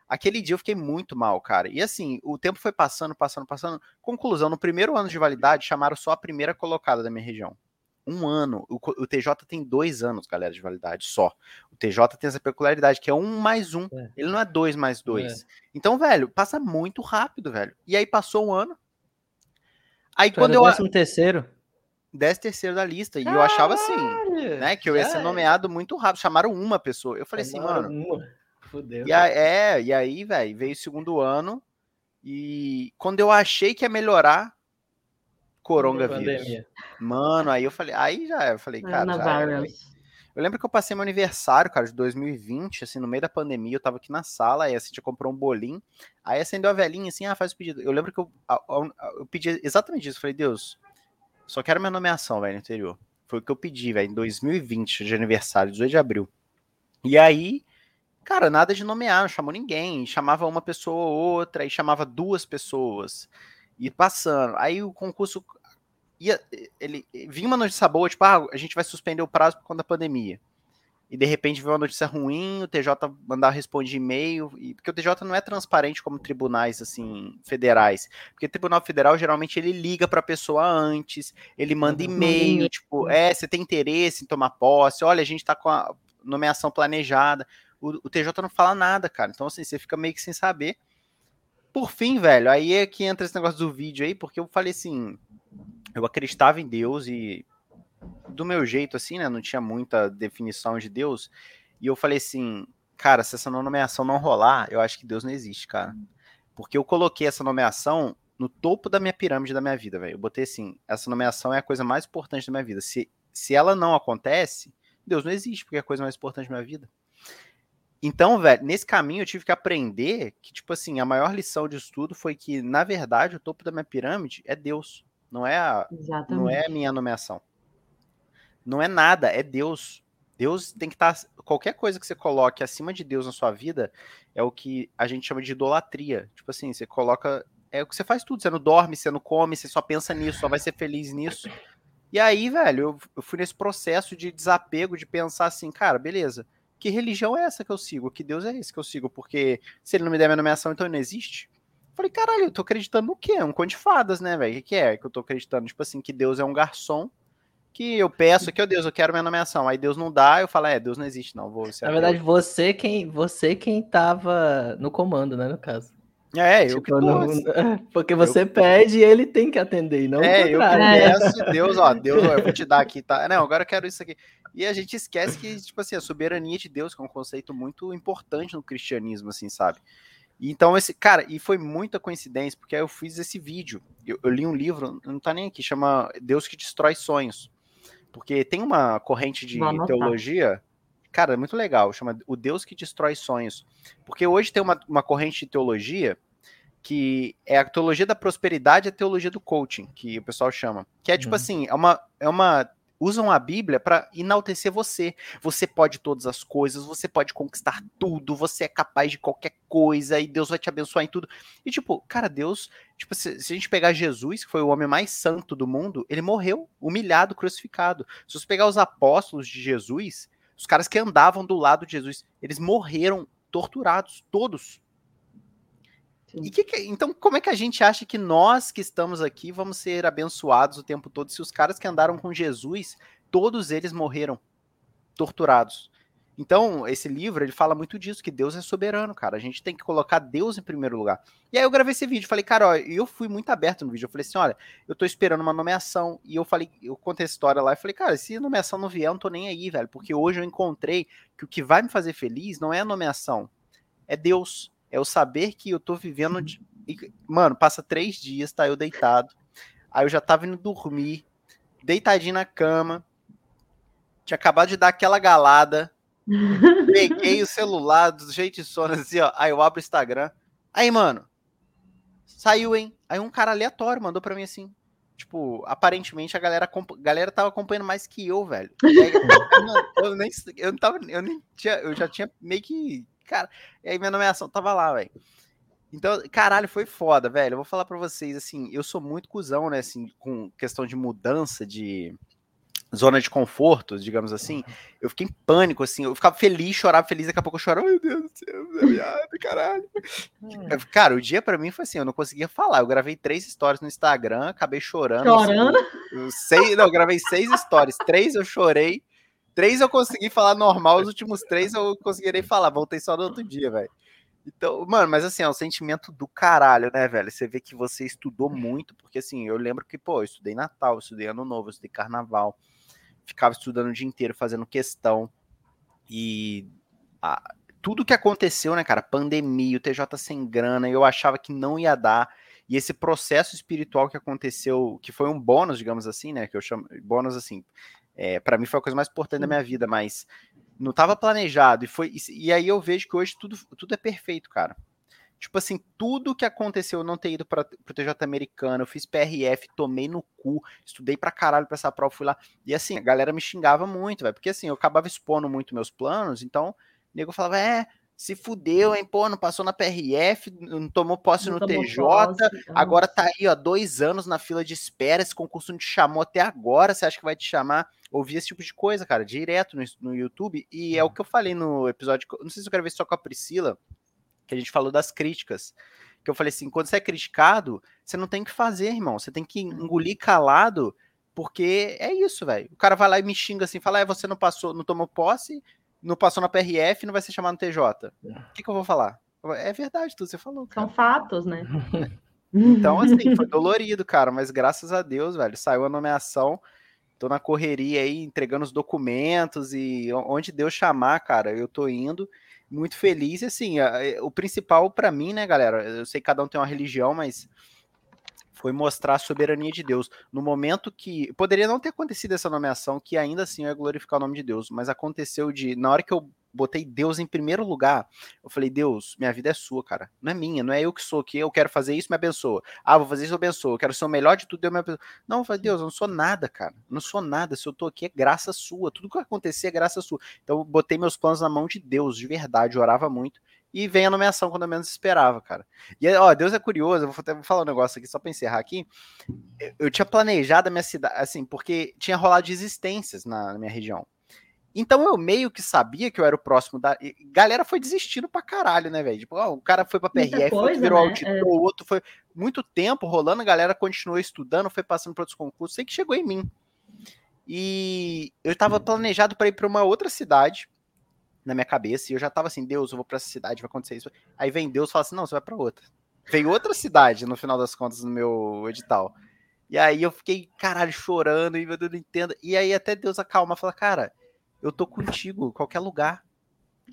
Aquele dia eu fiquei muito mal, cara. E assim, o tempo foi passando, passando, passando. Conclusão, no primeiro ano de validade, chamaram só a primeira colocada da minha região. Um ano. O, o TJ tem dois anos, galera, de validade só. O TJ tem essa peculiaridade, que é um mais um. É. Ele não é dois mais dois. É. Então, velho, passa muito rápido, velho. E aí passou um ano. Aí tu quando eu. Décimo terceiro? Décimo terceiro da lista. E Caralho, eu achava assim, né? Que eu ia ser nomeado muito rápido. Chamaram uma pessoa. Eu falei assim, mano. Uma Fudeu. E a, é, e aí, velho, veio o segundo ano. E quando eu achei que ia melhorar, coronavírus. Mano, aí eu falei, aí já, eu falei, cara, já era, eu lembro que eu passei meu aniversário, cara, de 2020, assim, no meio da pandemia, eu tava aqui na sala, aí a Cintia comprou um bolinho, aí acendeu a velhinha, assim, ah, faz o pedido. Eu lembro que eu, eu pedi exatamente isso, eu falei, Deus, só quero minha nomeação, velho, no interior. Foi o que eu pedi, velho, em 2020, de aniversário, 18 de abril. E aí, Cara, nada de nomear, não chamou ninguém. Chamava uma pessoa ou outra, e chamava duas pessoas. E passando. Aí o concurso ia. Ele vinha uma notícia boa, tipo, ah, a gente vai suspender o prazo por conta da pandemia. E de repente veio uma notícia ruim, o TJ mandar responder e-mail, e, porque o TJ não é transparente como tribunais assim federais. Porque o Tribunal Federal geralmente ele liga para a pessoa antes, ele manda e-mail, tipo, é, você tem interesse em tomar posse, olha, a gente está com a nomeação planejada o, o TJ não fala nada, cara. Então, assim, você fica meio que sem saber. Por fim, velho, aí é que entra esse negócio do vídeo aí, porque eu falei assim, eu acreditava em Deus e do meu jeito, assim, né? Não tinha muita definição de Deus. E eu falei assim, cara, se essa nomeação não rolar, eu acho que Deus não existe, cara. Porque eu coloquei essa nomeação no topo da minha pirâmide da minha vida, velho. Eu botei assim, essa nomeação é a coisa mais importante da minha vida. Se, se ela não acontece, Deus não existe, porque é a coisa mais importante da minha vida. Então, velho, nesse caminho eu tive que aprender que, tipo assim, a maior lição de estudo foi que, na verdade, o topo da minha pirâmide é Deus, não é a, não é a minha nomeação. Não é nada, é Deus. Deus tem que estar. Tá, qualquer coisa que você coloque acima de Deus na sua vida é o que a gente chama de idolatria. Tipo assim, você coloca. É o que você faz tudo. Você não dorme, você não come, você só pensa nisso, só vai ser feliz nisso. E aí, velho, eu, eu fui nesse processo de desapego, de pensar assim, cara, beleza que religião é essa que eu sigo? Que Deus é esse que eu sigo? Porque se ele não me der minha nomeação, então ele não existe? Falei, caralho, eu tô acreditando no quê? É um conto de fadas, né, velho? O que, que é que eu tô acreditando? Tipo assim, que Deus é um garçom que eu peço aqui, ó oh, Deus, eu quero minha nomeação. Aí Deus não dá, eu falo, é, Deus não existe, não. Vou Na verdade, você quem, você quem tava no comando, né, no caso. É, eu tipo, não, Porque você eu... pede e ele tem que atender, não É, eu que peço, Deus, ó, Deus, ó, eu vou te dar aqui, tá? Não, agora eu quero isso aqui. E a gente esquece que, tipo assim, a soberania de Deus, que é um conceito muito importante no cristianismo, assim, sabe? Então, esse, cara, e foi muita coincidência, porque aí eu fiz esse vídeo. Eu, eu, li um livro, não tá nem aqui, chama Deus que Destrói Sonhos. Porque tem uma corrente de teologia, cara, é muito legal, chama O Deus que Destrói Sonhos. Porque hoje tem uma, uma corrente de teologia que é a teologia da prosperidade e a teologia do coaching, que o pessoal chama. Que é tipo uhum. assim, é uma, é uma usam a Bíblia para enaltecer você. Você pode todas as coisas, você pode conquistar tudo, você é capaz de qualquer coisa e Deus vai te abençoar em tudo. E tipo, cara, Deus, tipo, se, se a gente pegar Jesus, que foi o homem mais santo do mundo, ele morreu humilhado, crucificado. Se você pegar os apóstolos de Jesus, os caras que andavam do lado de Jesus, eles morreram torturados, todos. E que que, então, como é que a gente acha que nós que estamos aqui vamos ser abençoados o tempo todo se os caras que andaram com Jesus, todos eles morreram torturados? Então, esse livro, ele fala muito disso, que Deus é soberano, cara. A gente tem que colocar Deus em primeiro lugar. E aí eu gravei esse vídeo, falei, cara, ó, eu fui muito aberto no vídeo. Eu falei assim, olha, eu tô esperando uma nomeação. E eu falei, eu contei a história lá e falei, cara, se a nomeação não vier, eu não tô nem aí, velho. Porque hoje eu encontrei que o que vai me fazer feliz não é a nomeação, é Deus. É o saber que eu tô vivendo. De... Mano, passa três dias, tá? Eu deitado. Aí eu já tava indo dormir, deitadinho na cama. Tinha acabado de dar aquela galada. Peguei o celular do jeito de sono, assim, ó. Aí eu abro o Instagram. Aí, mano, saiu, hein? Aí um cara aleatório mandou pra mim assim. Tipo, aparentemente a galera, galera tava acompanhando mais que eu, velho. Aí, eu, nem, eu não tava, eu nem tinha, eu já tinha meio que cara. E aí minha nomeação tava lá, velho. Então, caralho, foi foda, velho. Eu vou falar para vocês, assim, eu sou muito cuzão, né, assim, com questão de mudança de zona de conforto, digamos assim. Eu fiquei em pânico, assim, eu ficava feliz, chorava feliz, daqui a pouco eu chorava, meu Deus do céu, viado, caralho. Hum. Cara, o dia para mim foi assim, eu não conseguia falar. Eu gravei três stories no Instagram, acabei chorando. Assim, chorando? Assim, seis, não, eu gravei seis stories, três eu chorei, Três eu consegui falar normal, os últimos três eu conseguirei falar. Voltei só no outro dia, velho. Então, mano, mas assim, é um sentimento do caralho, né, velho? Você vê que você estudou muito, porque assim, eu lembro que, pô, eu estudei Natal, eu estudei Ano Novo, eu estudei Carnaval, ficava estudando o dia inteiro, fazendo questão. E a, tudo que aconteceu, né, cara? Pandemia, o TJ sem grana, eu achava que não ia dar. E esse processo espiritual que aconteceu, que foi um bônus, digamos assim, né? Que eu chamo bônus assim, é, para mim foi a coisa mais importante da minha vida, mas não estava planejado e foi e, e, aí eu vejo que hoje tudo, tudo é perfeito, cara. Tipo assim, tudo que aconteceu, eu não ter ido para o TJ americano, eu fiz PRF, tomei no cu, estudei pra caralho pra essa prova, fui lá. E assim, a galera me xingava muito, velho, porque assim, eu acabava expondo muito meus planos, então o nego falava, é, se fudeu, hein? Pô, não passou na PRF, não tomou posse não no TJ, posse, agora tá aí, ó, dois anos na fila de espera, esse concurso não te chamou até agora, você acha que vai te chamar? Ouvi esse tipo de coisa, cara, direto no, no YouTube, e é o que eu falei no episódio, não sei se eu quero ver só com a Priscila, que a gente falou das críticas, que eu falei assim, quando você é criticado, você não tem que fazer, irmão, você tem que engolir calado, porque é isso, velho. O cara vai lá e me xinga assim, fala, é, você não passou, não tomou posse, não passou na PRF, não vai ser chamado no TJ. O que, que eu vou falar? É verdade tudo você falou, cara. São fatos, né? Então, assim, foi dolorido, cara, mas graças a Deus, velho, saiu a nomeação, tô na correria aí, entregando os documentos e onde Deus chamar, cara, eu tô indo, muito feliz, assim, o principal para mim, né, galera, eu sei que cada um tem uma religião, mas foi mostrar a soberania de Deus. No momento que. Poderia não ter acontecido essa nomeação, que ainda assim ia glorificar o nome de Deus, mas aconteceu de. Na hora que eu botei Deus em primeiro lugar. Eu falei, Deus, minha vida é sua, cara. Não é minha, não é eu que sou aqui. Eu quero fazer isso, me abençoa. Ah, vou fazer isso, abençoa. Eu quero ser o melhor de tudo, Deus me abençoa. Não, eu falei, Deus, eu não sou nada, cara. Eu não sou nada. Se eu tô aqui é graça sua. Tudo que acontecer é graça sua. Então eu botei meus planos na mão de Deus, de verdade. Eu orava muito e vem a nomeação quando eu menos esperava, cara. E ó, Deus é curioso, eu vou, até, falar um negócio aqui só para encerrar aqui. Eu, eu, tinha planejado a minha cidade, assim, porque tinha rolado desistências na, na minha região. Então eu meio que sabia que eu era o próximo da. Galera foi desistindo pra caralho, né, velho? Tipo, ó, o cara foi pra PRF, coisa, outro virou né? auditor, é. outro foi. Muito tempo rolando, a galera continuou estudando, foi passando por outros concursos, sei que chegou em mim. E eu tava planejado para ir para uma outra cidade na minha cabeça, e eu já tava assim, Deus, eu vou para essa cidade, vai acontecer isso. Aí vem Deus e fala assim: não, você vai para outra. Veio outra cidade, no final das contas, no meu edital. E aí eu fiquei, caralho, chorando, e eu não entendo. E aí até Deus acalma, fala, cara, eu tô contigo, qualquer lugar.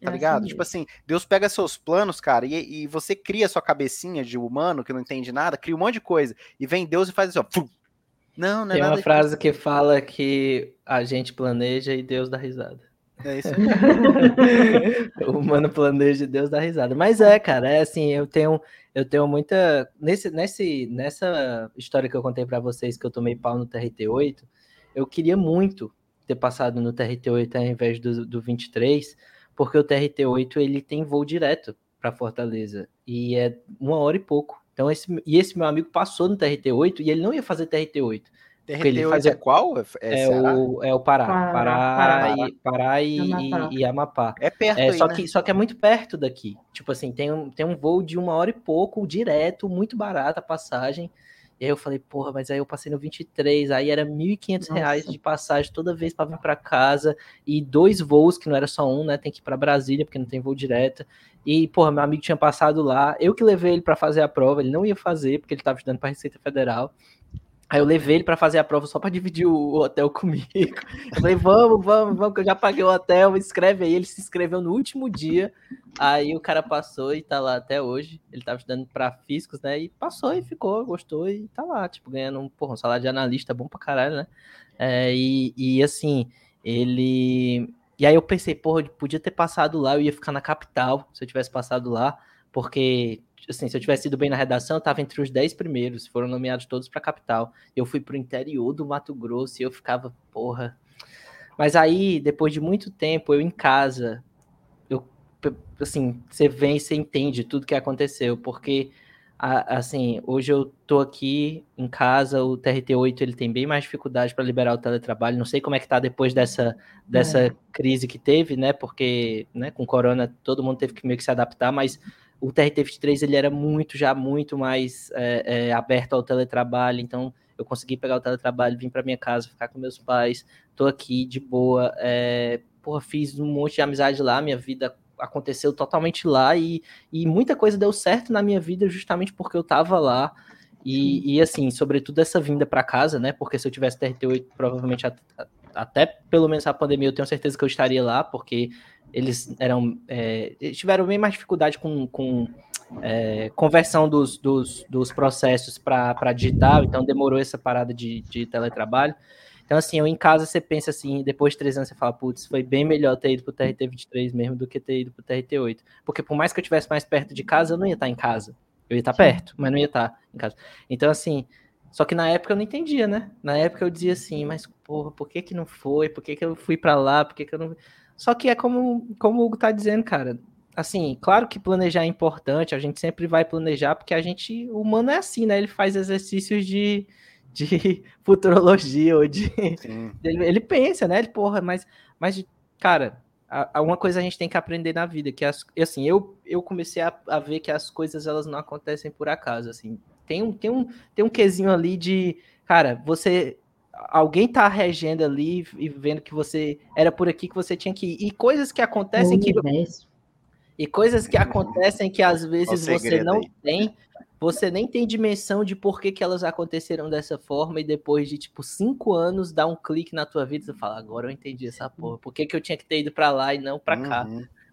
Tá é ligado? Assim tipo assim, Deus pega seus planos, cara, e, e, você cria sua cabecinha de humano que não entende nada, cria um monte de coisa. E vem Deus e faz assim, ó. Pum. Não, não é Tem uma frase que fala que a gente planeja e Deus dá risada. É isso. o humano planeja e Deus dá risada. Mas é, cara, é assim, eu tenho, eu tenho muita. Nesse, nesse, nessa história que eu contei para vocês que eu tomei pau no TRT8, eu queria muito ter passado no TRT8 ao invés do, do 23, porque o TRT8 ele tem voo direto para Fortaleza e é uma hora e pouco. Então esse, e esse meu amigo passou no TRT8 e ele não ia fazer TRT8. TRT8 ele fazia... é qual? É, é o, é o Pará. Pará, Pará, Pará, e, Pará e, Amapá. E, e, Amapá. É perto é, aí, só, né? que, só que é muito perto daqui. Tipo assim, tem um, tem um voo de uma hora e pouco, direto, muito barato a passagem. E aí eu falei, porra, mas aí eu passei no 23, aí era R$ 1.500 de passagem toda vez para vir para casa, e dois voos, que não era só um, né? Tem que ir para Brasília, porque não tem voo direto. E, porra, meu amigo tinha passado lá, eu que levei ele para fazer a prova, ele não ia fazer, porque ele estava estudando para Receita Federal. Aí eu levei ele para fazer a prova só para dividir o hotel comigo. Eu falei, vamos, vamos, vamos, que eu já paguei o hotel, escreve aí. Ele se inscreveu no último dia. Aí o cara passou e tá lá até hoje. Ele tava estudando para físicos, né? E passou e ficou, gostou e tá lá, tipo, ganhando um, porra, um salário de analista bom pra caralho, né? É, e, e assim, ele. E aí eu pensei, porra, eu podia ter passado lá, eu ia ficar na capital se eu tivesse passado lá, porque assim, se eu tivesse ido bem na redação, eu tava entre os 10 primeiros, foram nomeados todos para capital. Eu fui pro interior do Mato Grosso e eu ficava, porra. Mas aí, depois de muito tempo, eu em casa, eu assim, você vem e você entende tudo que aconteceu, porque assim, hoje eu tô aqui em casa, o TRT8 ele tem bem mais dificuldade para liberar o teletrabalho. Não sei como é que tá depois dessa, dessa é. crise que teve, né? Porque, né, com corona todo mundo teve que meio que se adaptar, mas o TRT23 ele era muito, já muito mais é, é, aberto ao teletrabalho, então eu consegui pegar o teletrabalho, vim para minha casa, ficar com meus pais, tô aqui de boa, é, porra, fiz um monte de amizade lá, minha vida aconteceu totalmente lá. E, e muita coisa deu certo na minha vida justamente porque eu tava lá, e, e, assim, sobretudo essa vinda para casa, né? Porque se eu tivesse TRT8, provavelmente até, até pelo menos a pandemia, eu tenho certeza que eu estaria lá, porque eles eram é, tiveram bem mais dificuldade com, com é, conversão dos, dos, dos processos para digital, então demorou essa parada de, de teletrabalho. Então, assim, eu em casa você pensa assim, depois de três anos você fala, putz, foi bem melhor ter ido pro TRT23 mesmo do que ter ido pro TRT8. Porque por mais que eu estivesse mais perto de casa, eu não ia estar em casa. Eu ia estar perto, mas não ia estar em casa. Então, assim, só que na época eu não entendia, né? Na época eu dizia assim, mas porra, por que que não foi? Por que que eu fui para lá? Por que que eu não... Só que é como, como o Hugo tá dizendo, cara. Assim, claro que planejar é importante, a gente sempre vai planejar, porque a gente, o humano é assim, né? Ele faz exercícios de, de futurologia ou de. Ele, ele, pensa, né? Ele, porra, mas, mas cara, uma coisa a gente tem que aprender na vida, que as, assim, eu, eu comecei a, a ver que as coisas elas não acontecem por acaso, assim. Tem um, tem um, tem um quesinho ali de, cara, você alguém tá regendo ali e vendo que você era por aqui que você tinha que ir. E coisas que acontecem que. E coisas que acontecem que às vezes você não aí. tem, você nem tem dimensão de por que, que elas aconteceram dessa forma, e depois de tipo cinco anos dá um clique na tua vida e você fala, agora eu entendi essa porra. Por que, que eu tinha que ter ido para lá e não para uhum. cá?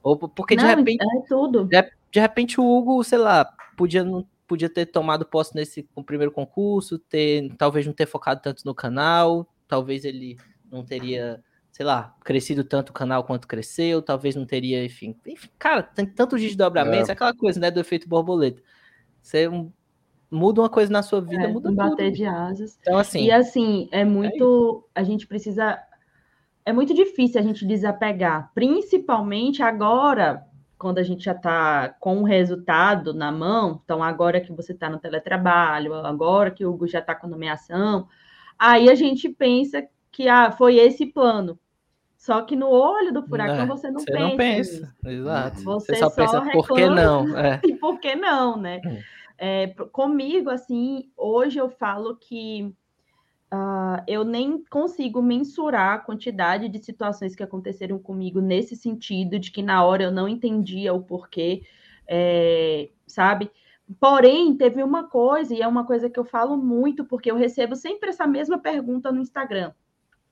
Ou porque de não, repente. É tudo. De, de repente o Hugo, sei lá, podia não podia ter tomado posse nesse primeiro concurso, ter talvez não ter focado tanto no canal, talvez ele não teria sei lá, crescido tanto o canal quanto cresceu, talvez não teria, enfim. enfim cara, tem tanto desdobramentos, é. aquela coisa, né, do efeito borboleta. Você muda uma coisa na sua vida, é, muda um tudo. bater de asas. Então, assim. E assim, é, é muito. É a gente precisa. É muito difícil a gente desapegar, principalmente agora, quando a gente já está com o resultado na mão. Então, agora que você está no teletrabalho, agora que o Hugo já está com nomeação, aí a gente pensa que ah, foi esse plano. Só que no olho do furacão não, você não você pensa. Não pensa, exato. Você, você só, só, pensa por que não. É. E por que não, né? Hum. É, comigo, assim, hoje eu falo que uh, eu nem consigo mensurar a quantidade de situações que aconteceram comigo nesse sentido, de que na hora eu não entendia o porquê, é, sabe? Porém, teve uma coisa, e é uma coisa que eu falo muito, porque eu recebo sempre essa mesma pergunta no Instagram,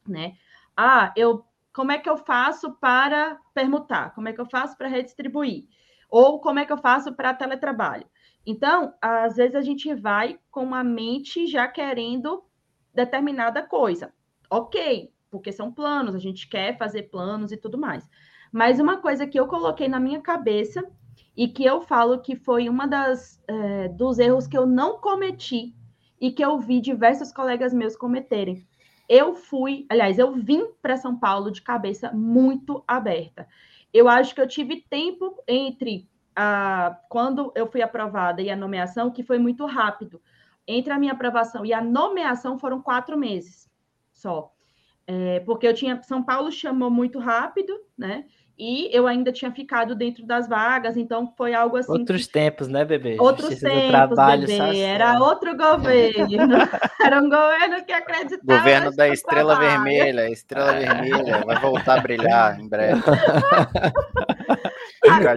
né? Ah, eu como é que eu faço para permutar? Como é que eu faço para redistribuir? Ou como é que eu faço para teletrabalho? Então, às vezes a gente vai com a mente já querendo determinada coisa. Ok, porque são planos, a gente quer fazer planos e tudo mais. Mas uma coisa que eu coloquei na minha cabeça e que eu falo que foi uma das é, dos erros que eu não cometi e que eu vi diversos colegas meus cometerem. Eu fui, aliás, eu vim para São Paulo de cabeça muito aberta. Eu acho que eu tive tempo entre a, quando eu fui aprovada e a nomeação, que foi muito rápido. Entre a minha aprovação e a nomeação foram quatro meses só. É, porque eu tinha. São Paulo chamou muito rápido, né? E eu ainda tinha ficado dentro das vagas, então foi algo assim. Outros que... tempos, né, bebê? Outros Justiça tempos, trabalho, bebê. Era outro governo. Era um governo que acreditava. Governo da Estrela trabalho. Vermelha. Estrela Vermelha vai voltar a brilhar em breve.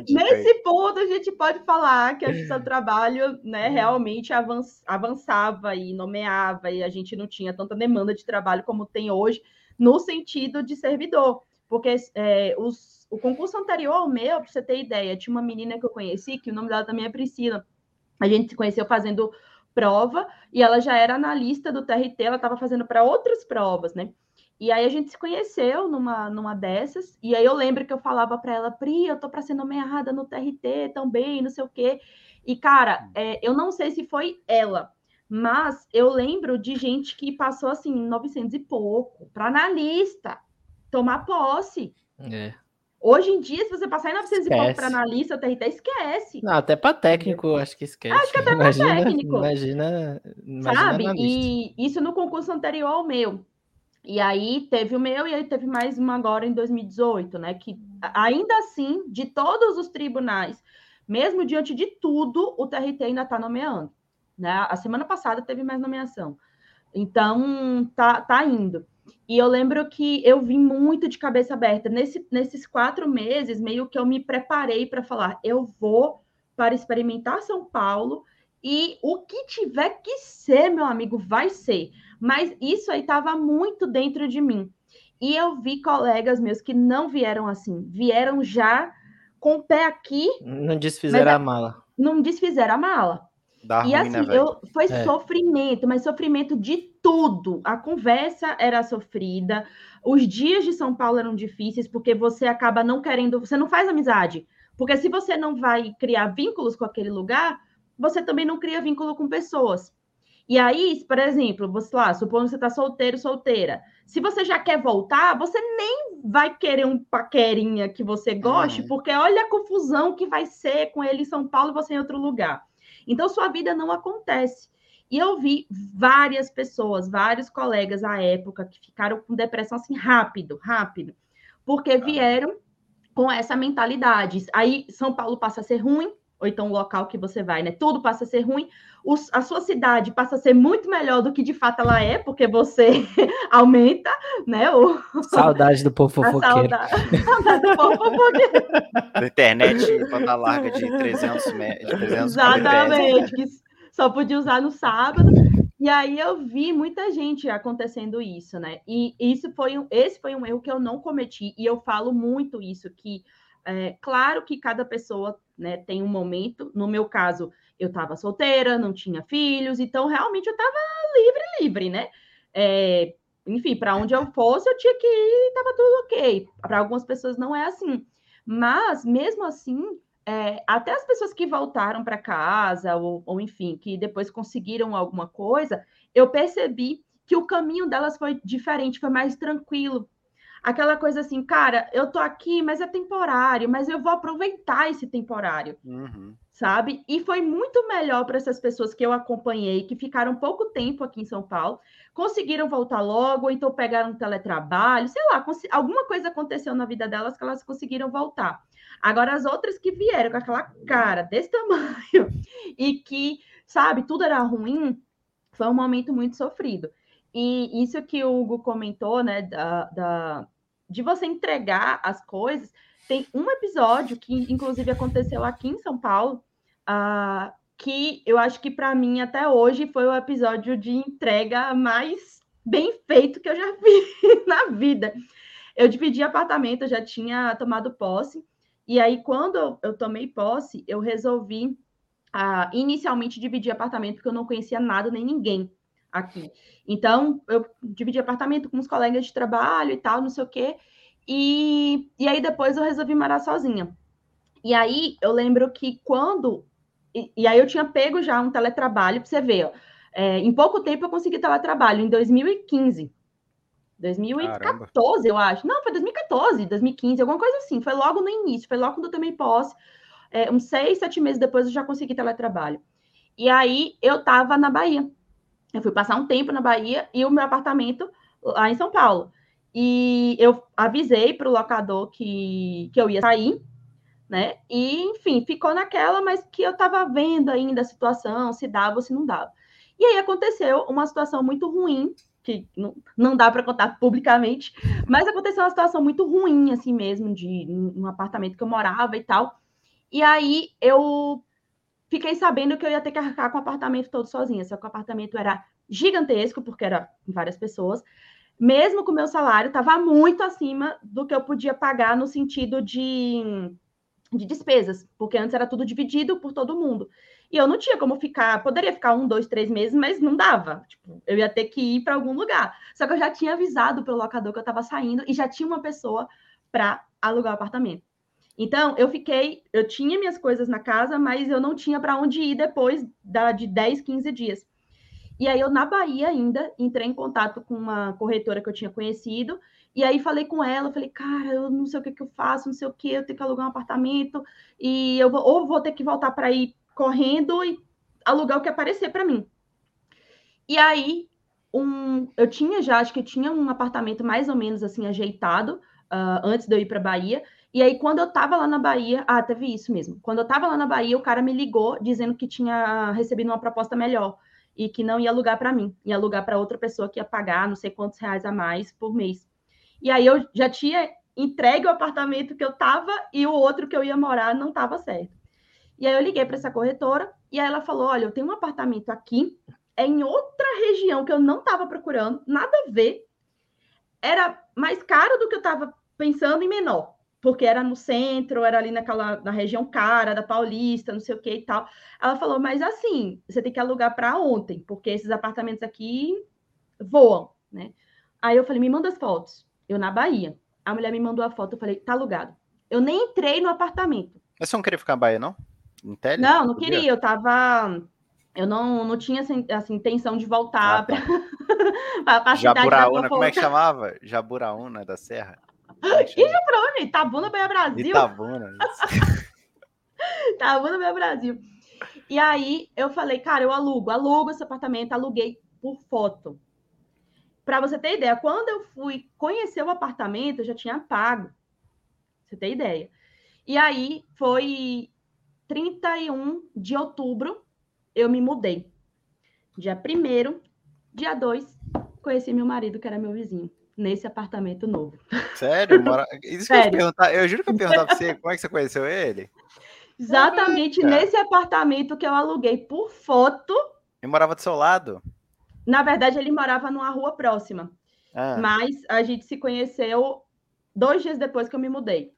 Nesse ponto, a gente pode falar que o seu trabalho né, realmente avançava e nomeava, e a gente não tinha tanta demanda de trabalho como tem hoje, no sentido de servidor. Porque é, os, o concurso anterior ao meu, para você ter ideia, tinha uma menina que eu conheci, que o nome dela também é Priscila. A gente se conheceu fazendo prova e ela já era analista do TRT, ela estava fazendo para outras provas, né? E aí a gente se conheceu numa, numa dessas, e aí eu lembro que eu falava para ela, Pri, eu tô para ser nomeada no TRT também, não sei o quê. E, cara, é, eu não sei se foi ela, mas eu lembro de gente que passou, assim, 900 e pouco, para analista, tomar posse. É. Hoje em dia, se você passar em 900 esquece. e pouco para analista, o TRT esquece. Não, até para técnico, acho que esquece. Acho que até para técnico. Imagina, imagina Sabe? E isso no concurso anterior ao meu. E aí teve o meu e aí teve mais uma agora em 2018, né? Que ainda assim, de todos os tribunais, mesmo diante de tudo, o TRT ainda está nomeando. Né? A semana passada teve mais nomeação. Então, tá, tá indo. E eu lembro que eu vim muito de cabeça aberta. Nesse, nesses quatro meses, meio que eu me preparei para falar: eu vou para experimentar São Paulo e o que tiver que ser, meu amigo, vai ser. Mas isso aí estava muito dentro de mim. E eu vi colegas meus que não vieram assim, vieram já com o pé aqui. Não desfizeram a mala. Não desfizeram a mala. Dá e ruim, né, assim, né, eu, foi é. sofrimento, mas sofrimento de tudo. A conversa era sofrida, os dias de São Paulo eram difíceis, porque você acaba não querendo, você não faz amizade. Porque se você não vai criar vínculos com aquele lugar, você também não cria vínculo com pessoas. E aí, por exemplo, você lá, supondo que você está solteiro, solteira. Se você já quer voltar, você nem vai querer um paquerinha que você goste, uhum. porque olha a confusão que vai ser com ele em São Paulo e você em outro lugar. Então, sua vida não acontece. E eu vi várias pessoas, vários colegas à época que ficaram com depressão assim rápido, rápido, porque vieram com essa mentalidade. Aí São Paulo passa a ser ruim, ou então o local que você vai, né? Tudo passa a ser ruim, os, a sua cidade passa a ser muito melhor do que de fato ela é, porque você aumenta, né? O... Saudade do povo fofoqueiro. Saudade, saudade do povo fofoqueiro. Da internet, banda larga de 300 metros. Exatamente, que só podia usar no sábado. E aí eu vi muita gente acontecendo isso, né? E isso foi um, esse foi um erro que eu não cometi, e eu falo muito isso, que é, claro que cada pessoa né, tem um momento. No meu caso, eu estava solteira, não tinha filhos, então realmente eu estava livre, livre, né? É, enfim, para onde eu fosse, eu tinha que ir e tava tudo ok. Para algumas pessoas não é assim. Mas, mesmo assim, é, até as pessoas que voltaram para casa, ou, ou enfim, que depois conseguiram alguma coisa, eu percebi que o caminho delas foi diferente, foi mais tranquilo. Aquela coisa assim, cara, eu tô aqui, mas é temporário, mas eu vou aproveitar esse temporário, uhum. sabe? E foi muito melhor para essas pessoas que eu acompanhei, que ficaram pouco tempo aqui em São Paulo, conseguiram voltar logo, ou então pegaram um teletrabalho, sei lá, alguma coisa aconteceu na vida delas que elas conseguiram voltar. Agora, as outras que vieram com aquela cara desse tamanho e que, sabe, tudo era ruim, foi um momento muito sofrido. E isso que o Hugo comentou, né, da, da, de você entregar as coisas, tem um episódio que, inclusive, aconteceu aqui em São Paulo, uh, que eu acho que, para mim, até hoje, foi o episódio de entrega mais bem feito que eu já vi na vida. Eu dividi apartamento, eu já tinha tomado posse, e aí, quando eu tomei posse, eu resolvi uh, inicialmente dividir apartamento, porque eu não conhecia nada nem ninguém aqui. Então, eu dividi apartamento com os colegas de trabalho e tal, não sei o quê. E, e aí, depois eu resolvi morar sozinha. E aí, eu lembro que quando. E, e aí, eu tinha pego já um teletrabalho, para você ver, ó. É, em pouco tempo eu consegui teletrabalho, em 2015. 2014, Caramba. eu acho. Não, foi 2014, 2015, alguma coisa assim. Foi logo no início, foi logo quando eu tomei posse. É, uns seis, sete meses depois eu já consegui teletrabalho. E aí eu estava na Bahia. Eu fui passar um tempo na Bahia e o meu apartamento lá em São Paulo. E eu avisei para o locador que, que eu ia sair, né? E, enfim, ficou naquela, mas que eu estava vendo ainda a situação, se dava ou se não dava. E aí aconteceu uma situação muito ruim que não, não dá para contar publicamente, mas aconteceu uma situação muito ruim, assim mesmo, de um apartamento que eu morava e tal. E aí eu fiquei sabendo que eu ia ter que arcar com o apartamento todo sozinha, só que o apartamento era gigantesco, porque era várias pessoas. Mesmo com o meu salário, estava muito acima do que eu podia pagar no sentido de, de despesas, porque antes era tudo dividido por todo mundo. E eu não tinha como ficar, poderia ficar um, dois, três meses, mas não dava. Tipo, eu ia ter que ir para algum lugar. Só que eu já tinha avisado pelo locador que eu estava saindo e já tinha uma pessoa para alugar o apartamento. Então, eu fiquei, eu tinha minhas coisas na casa, mas eu não tinha para onde ir depois da, de 10, 15 dias. E aí, eu, na Bahia ainda, entrei em contato com uma corretora que eu tinha conhecido, e aí falei com ela, falei, cara, eu não sei o que, que eu faço, não sei o que, eu tenho que alugar um apartamento, e eu vou, ou vou ter que voltar para ir correndo e alugar o que aparecer para mim. E aí, um, eu tinha já, acho que tinha um apartamento mais ou menos assim ajeitado uh, antes de eu ir para Bahia. E aí, quando eu tava lá na Bahia, ah, teve isso mesmo. Quando eu tava lá na Bahia, o cara me ligou dizendo que tinha recebido uma proposta melhor e que não ia alugar para mim, ia alugar para outra pessoa que ia pagar não sei quantos reais a mais por mês. E aí eu já tinha entregue o apartamento que eu tava e o outro que eu ia morar não tava certo. E aí eu liguei para essa corretora e aí ela falou: olha, eu tenho um apartamento aqui, é em outra região que eu não estava procurando, nada a ver. Era mais caro do que eu estava pensando e menor, porque era no centro, era ali naquela na região cara da Paulista, não sei o que e tal. Ela falou: mas assim, você tem que alugar para ontem, porque esses apartamentos aqui voam, né? Aí eu falei: me manda as fotos. Eu na Bahia. A mulher me mandou a foto, eu falei: tá alugado. Eu nem entrei no apartamento. Mas você não queria ficar na Bahia, não? Tele? Não, não queria. Eu tava. Eu não, não tinha assim, assim intenção de voltar ah, tá. para Jaburaúna, como é que chamava? Jaburaúna da Serra. É e Jaburaúna, Itabuna, Bahia Brasil. Itabuna. Itabuna, Bahia Brasil. E aí eu falei, cara, eu alugo, alugo esse apartamento, aluguei por foto. Para você ter ideia, quando eu fui conhecer o apartamento, eu já tinha pago. Você tem ideia. E aí foi 31 de outubro, eu me mudei. Dia 1 dia 2, conheci meu marido, que era meu vizinho, nesse apartamento novo. Sério? Mora... Isso Sério. Eu, eu, juro que eu ia perguntar pra você como é que você conheceu ele. Exatamente Eita. nesse apartamento que eu aluguei por foto. Ele morava do seu lado? Na verdade, ele morava numa rua próxima. Ah. Mas a gente se conheceu dois dias depois que eu me mudei.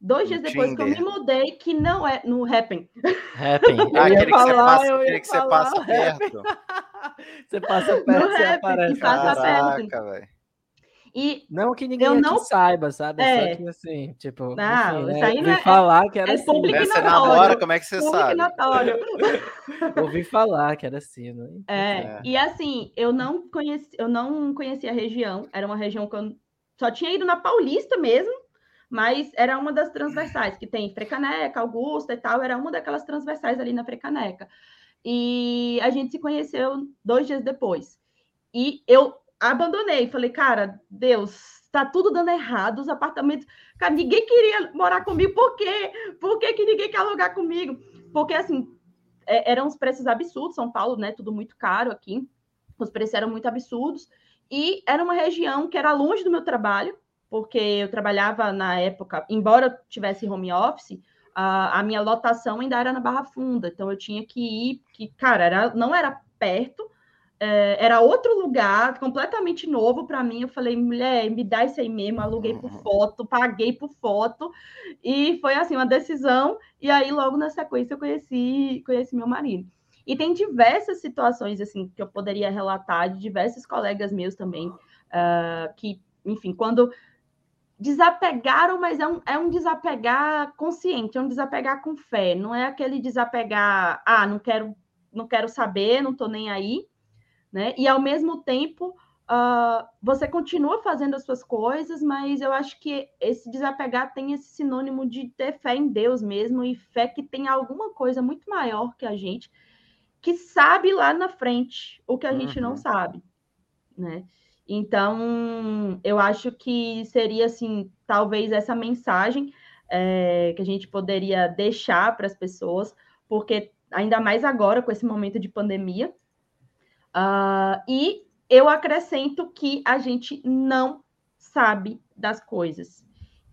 Dois dias depois Tinder. que eu me mudei, que não é no Happn. Happn. Ah, aquele que você passa, aquele que você passa perto. você passa perto, no você Happn, aparece. Passa Caraca, velho. E não que ninguém não... saiba, sabe? É. Só que assim, tipo, Não, enfim, isso né? aí não ouvi é- falar que era é assim. público Né, Você namora, como é que você público sabe? notório. Ouvi falar que era assim, né? É, É. e assim, eu não conheci, eu não conhecia a região, era uma região que eu só tinha ido na Paulista mesmo, mas era uma das transversais, que tem Frecaneca, Augusta e tal, era uma daquelas transversais ali na Frecaneca. E a gente se conheceu dois dias depois. E eu abandonei, falei, cara, Deus, tá tudo dando errado, os apartamentos. Cara, ninguém queria morar comigo, por quê? Por que, que ninguém quer alugar comigo? Porque, assim, é, eram os preços absurdos, São Paulo, né? Tudo muito caro aqui. Os preços eram muito absurdos. E era uma região que era longe do meu trabalho, porque eu trabalhava na época, embora eu tivesse home office, a, a minha lotação ainda era na Barra Funda. Então eu tinha que ir, que, cara, era, não era perto, era outro lugar, completamente novo para mim. Eu falei, mulher, me dá isso aí mesmo. Aluguei por foto, paguei por foto. E foi assim, uma decisão. E aí, logo na sequência, eu conheci, conheci meu marido. E tem diversas situações assim que eu poderia relatar de diversos colegas meus também, uh, que, enfim, quando desapegaram, mas é um, é um desapegar consciente, é um desapegar com fé, não é aquele desapegar, ah, não quero, não quero saber, não estou nem aí, né? E ao mesmo tempo uh, você continua fazendo as suas coisas, mas eu acho que esse desapegar tem esse sinônimo de ter fé em Deus mesmo e fé que tem alguma coisa muito maior que a gente que sabe lá na frente o que a uhum. gente não sabe, né? Então, eu acho que seria assim, talvez essa mensagem é, que a gente poderia deixar para as pessoas, porque ainda mais agora com esse momento de pandemia. Uh, e eu acrescento que a gente não sabe das coisas.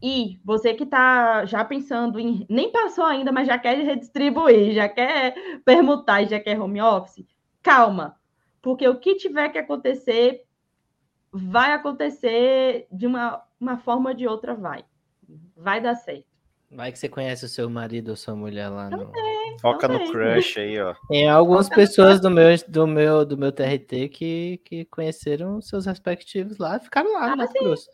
E você que está já pensando em. Nem passou ainda, mas já quer redistribuir, já quer permutar já quer home office, calma. Porque o que tiver que acontecer, vai acontecer de uma, uma forma ou de outra, vai. Vai dar certo. Vai que você conhece o seu marido ou sua mulher lá no. Também, Foca também. no crush aí, ó. Tem algumas pessoas do meu, do meu, do meu TRT que, que conheceram seus respectivos lá e ficaram lá no Ah, Mato. Grosso.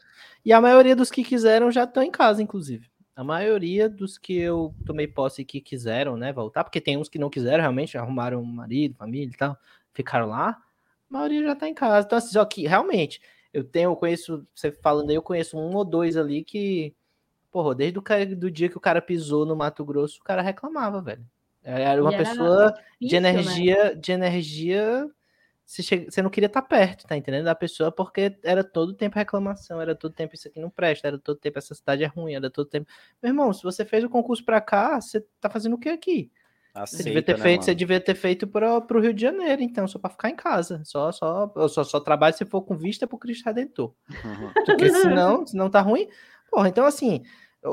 E a maioria dos que quiseram já estão em casa, inclusive. A maioria dos que eu tomei posse que quiseram, né, voltar, porque tem uns que não quiseram, realmente arrumaram um marido, família e tal, ficaram lá. A maioria já tá em casa. Então, assim, só que realmente, eu tenho, eu conheço, você falando aí, eu conheço um ou dois ali que, porra, desde o cara, do dia que o cara pisou no Mato Grosso, o cara reclamava, velho. Era uma era pessoa de difícil, né? energia, de energia. Você, chega- você não queria estar perto, tá entendendo? Da pessoa, porque era todo tempo reclamação, era todo tempo isso aqui não presta, era todo tempo essa cidade é ruim, era todo tempo. Meu irmão, se você fez o concurso pra cá, você tá fazendo o que aqui? Você devia ter né, feito, você mano? devia ter feito para o Rio de Janeiro, então, só para ficar em casa. Só, só, eu só, só trabalho se for com vista pro Cristo Redentor. Uhum. Porque senão, senão tá ruim. Porra, então assim,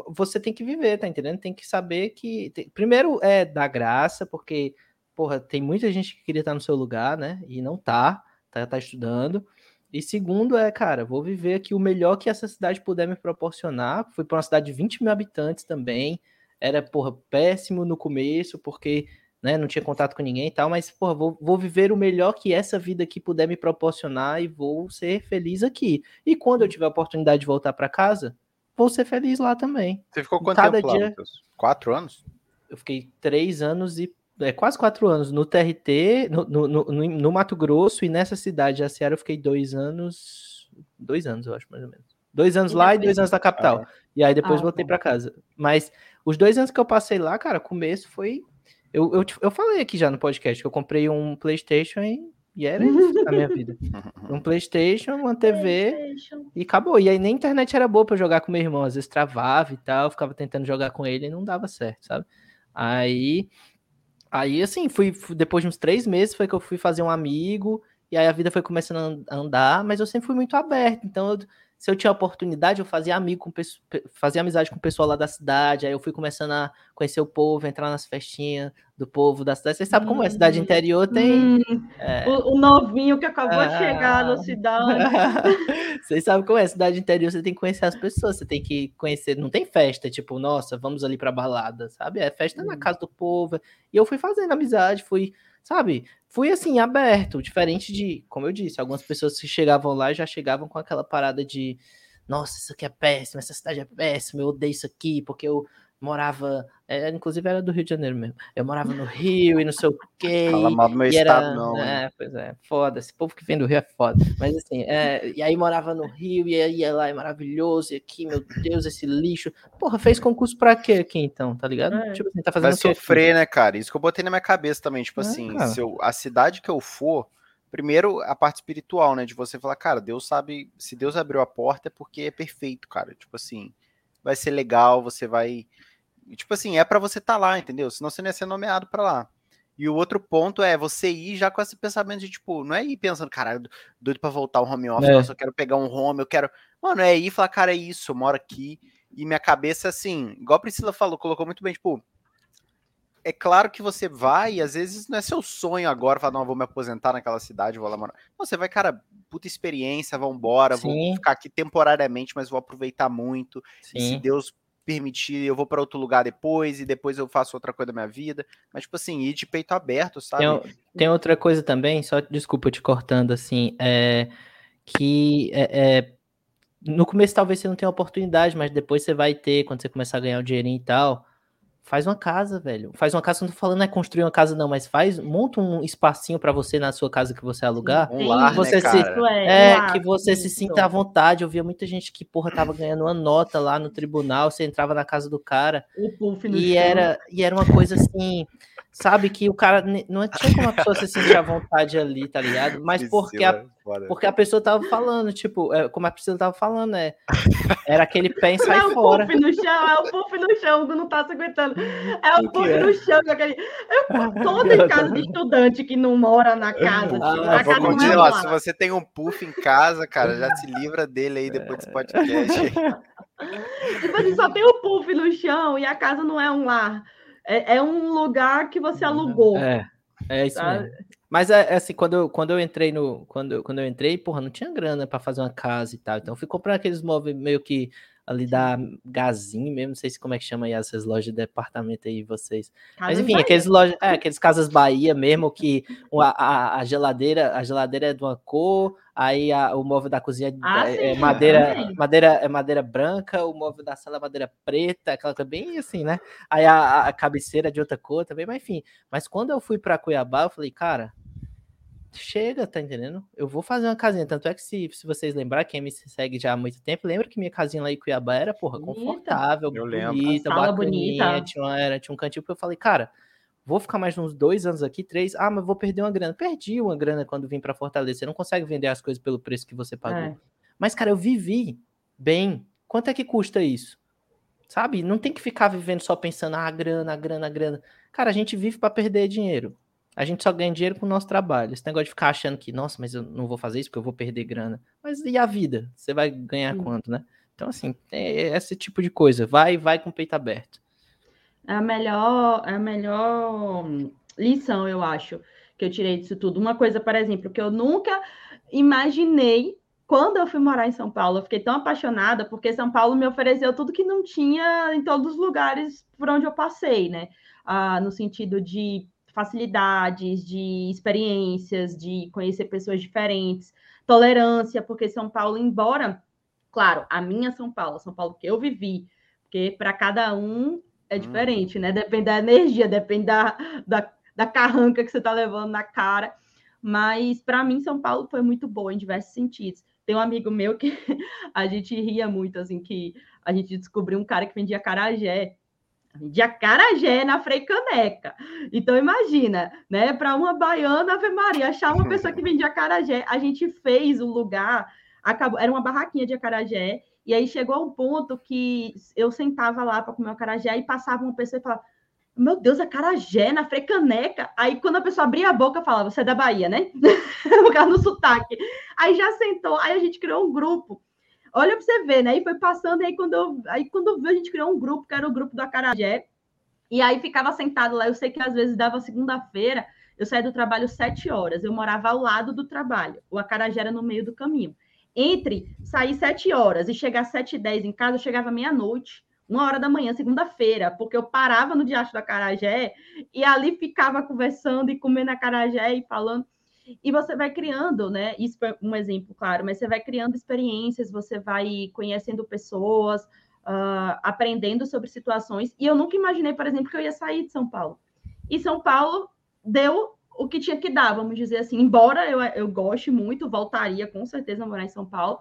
você tem que viver, tá entendendo? Tem que saber que. tem- primeiro é dar graça, porque, porra, tem muita gente que queria estar no seu lugar, né? E não tá, tá, tá estudando. E segundo é, cara, vou viver aqui o melhor que essa cidade puder me proporcionar. Fui para uma cidade de 20 mil habitantes também. Era, porra, péssimo no começo, porque né, não tinha contato com ninguém e tal, mas, porra, vou, vou viver o melhor que essa vida aqui puder me proporcionar e vou ser feliz aqui. E quando eu tiver a oportunidade de voltar para casa, vou ser feliz lá também. Você ficou quanto Cada tempo lá, dia- Matheus? Quatro anos? Eu fiquei três anos e. É, quase quatro anos no TRT, no, no, no, no- Mato Grosso, e nessa cidade, a Seara, eu fiquei dois anos. Dois anos, eu acho, mais ou menos. Dois anos E lá e dois anos na capital. Ah. E aí depois Ah, voltei tá. pra casa. Mas os dois anos que eu passei lá, cara, começo foi. Eu, eu, te- eu falei aqui já no podcast que eu comprei um PlayStation e, e era isso na minha vida. Um PlayStation, uma TV PlayStation. e acabou. E aí nem a internet era boa pra eu jogar com meu irmão. Às vezes travava e tal, eu ficava tentando jogar com ele e não dava certo, sabe? Aí. Aí, assim, fui, depois de uns três meses foi que eu fui fazer um amigo, e aí a vida foi começando a an- a andar, mas eu sempre fui muito aberto. Então, eu- se eu tinha oportunidade, eu fazia amigo com fazia amizade com o pessoal lá da cidade. Aí eu fui começando a conhecer o povo, entrar nas festinhas do povo da cidade. Vocês sabem como é, cidade Hum. interior tem. Hum, é, o, o novinho que acabou de Ah. chegar na cidade. Vocês sabem como é, cidade interior, você tem que conhecer as pessoas, você tem que conhecer, não tem festa, tipo, nossa, vamos ali pra balada, sabe? É festa na Hum. casa do povo. E eu fui fazendo amizade, fui sabe? Fui assim, aberto, diferente de, como eu disse, algumas pessoas que chegavam lá já chegavam com aquela parada de nossa, isso aqui é péssimo, essa cidade é péssima, eu odeio isso aqui, porque eu morava, é, inclusive era do Rio de Janeiro mesmo. Eu morava no Rio e não sei o quê. Fala mal do meu estado, era, não. É, pois é, foda. Esse povo que vem do Rio é foda. Mas assim, é, e aí morava no Rio, e aí ia lá, é maravilhoso, e aqui, meu Deus, esse lixo. Porra, fez concurso pra quê aqui então, tá ligado? É. Tipo assim, tá fazendo Vai sofrer, né, cara? Isso que eu botei na minha cabeça também. Tipo assim, se eu, a cidade que eu for. Primeiro, a parte espiritual, né? De você falar, cara, Deus sabe, se Deus abriu a porta é porque é perfeito, cara. Tipo assim, vai ser legal, você vai tipo assim, é para você estar tá lá, entendeu? Senão você não ia ser nomeado para lá. E o outro ponto é você ir já com esse pensamento de, tipo, não é ir pensando, caralho, doido pra voltar o home office, é. nossa, eu quero pegar um home, eu quero. Mano, é ir e falar, cara, é isso, eu moro aqui. E minha cabeça, assim, igual a Priscila falou, colocou muito bem, tipo, é claro que você vai, e às vezes não é seu sonho agora, falar, não, vou me aposentar naquela cidade, vou lá morar. Não, você vai, cara, puta experiência, vambora, Sim. vou ficar aqui temporariamente, mas vou aproveitar muito. Sim. E se Deus permitir, eu vou para outro lugar depois e depois eu faço outra coisa da minha vida. Mas, tipo assim, ir de peito aberto, sabe? Tem, tem outra coisa também, só desculpa te cortando assim, é que é, é, no começo talvez você não tenha oportunidade, mas depois você vai ter, quando você começar a ganhar o dinheirinho e tal. Faz uma casa, velho. Faz uma casa, não tô falando é construir uma casa, não, mas faz, monta um espacinho para você na sua casa que você alugar. Um lar, que você né, se, é, é que você se sinta à vontade. Eu via muita gente que, porra, tava ganhando uma nota lá no tribunal, você entrava na casa do cara. e era, e era uma coisa assim sabe que o cara não tinha como a pessoa se sentir à vontade ali, tá ligado? Mas porque a, porque a pessoa tava falando, tipo, é, como a Priscila tava falando, é, era aquele pé e sai é fora. É o puff no chão, é o puff no chão, não tá se aguentando. É o, o puff é? no chão, aquele... Toda casa de estudante que não mora na casa. Ah, tipo, vou casa continuar. Se você tem um puff em casa, cara, já se livra dele aí depois desse podcast. tipo assim, só tem o puff no chão e a casa não é um lar. É, é um lugar que você alugou. É, é isso tá? mesmo. Mas é, é, assim, quando eu, quando eu entrei no. Quando, quando eu entrei, porra, não tinha grana para fazer uma casa e tal. Então eu fui comprando aqueles móveis meio que ali da Gazinho mesmo, não sei se como é que chama aí essas lojas de departamento aí vocês. Mas enfim, aqueles lojas, é, aqueles casas Bahia mesmo que a, a, a, geladeira, a geladeira é de uma cor, aí a, o móvel da cozinha ah, é, é madeira, madeira é madeira branca, o móvel da sala é madeira preta, aquela coisa bem assim, né? Aí a, a cabeceira é de outra cor também, mas enfim. Mas quando eu fui para Cuiabá, eu falei, cara, chega, tá entendendo? Eu vou fazer uma casinha. Tanto é que se, se vocês lembrar, quem me segue já há muito tempo, lembra que minha casinha lá em Cuiabá era, porra, confortável, eu bonita, lembro. bonita. Tinha, uma, era, tinha um cantinho que eu falei, cara, vou ficar mais uns dois anos aqui, três. Ah, mas vou perder uma grana. Perdi uma grana quando vim para Fortaleza. Você não consegue vender as coisas pelo preço que você pagou. É. Mas, cara, eu vivi bem. Quanto é que custa isso? Sabe? Não tem que ficar vivendo só pensando, ah, grana, grana, grana. Cara, a gente vive para perder dinheiro. A gente só ganha dinheiro com o nosso trabalho. Esse negócio de ficar achando que, nossa, mas eu não vou fazer isso porque eu vou perder grana. Mas e a vida? Você vai ganhar quanto, né? Então, assim, é esse tipo de coisa. Vai, vai com o peito aberto. É a melhor, é a melhor lição, eu acho, que eu tirei disso tudo. Uma coisa, por exemplo, que eu nunca imaginei quando eu fui morar em São Paulo. Eu fiquei tão apaixonada porque São Paulo me ofereceu tudo que não tinha em todos os lugares por onde eu passei, né? Ah, no sentido de facilidades, de experiências, de conhecer pessoas diferentes, tolerância, porque São Paulo, embora, claro, a minha São Paulo, São Paulo que eu vivi, porque para cada um é diferente, né? Depende da energia, depende da, da, da carranca que você está levando na cara. Mas para mim, São Paulo foi muito boa em diversos sentidos. Tem um amigo meu que a gente ria muito, assim, que a gente descobriu um cara que vendia carajé de acarajé na Frei Caneca. Então, imagina, né? Para uma baiana, Ave Maria, achar uma pessoa que vendia acarajé. A gente fez o lugar, acabou, era uma barraquinha de acarajé, e aí chegou um ponto que eu sentava lá para comer o acarajé e passava uma pessoa e falava: Meu Deus, acarajé na Frei Caneca. Aí, quando a pessoa abria a boca, falava: Você é da Bahia, né? caso, no sotaque. Aí já sentou, aí a gente criou um grupo Olha para você ver, né? Aí foi passando, e aí quando aí quando eu vi, a gente criou um grupo, que era o grupo do Acarajé, e aí ficava sentado lá. Eu sei que às vezes dava segunda-feira, eu saía do trabalho sete horas, eu morava ao lado do trabalho, o Acarajé era no meio do caminho. Entre sair sete horas e chegar sete e dez em casa, eu chegava meia-noite, uma hora da manhã, segunda-feira, porque eu parava no Diacho da Carajé e ali ficava conversando e comendo a Carajé e falando. E você vai criando, né? Isso é um exemplo, claro, mas você vai criando experiências, você vai conhecendo pessoas, uh, aprendendo sobre situações. E eu nunca imaginei, por exemplo, que eu ia sair de São Paulo. E São Paulo deu o que tinha que dar, vamos dizer assim. Embora eu, eu goste muito, voltaria com certeza a morar em São Paulo,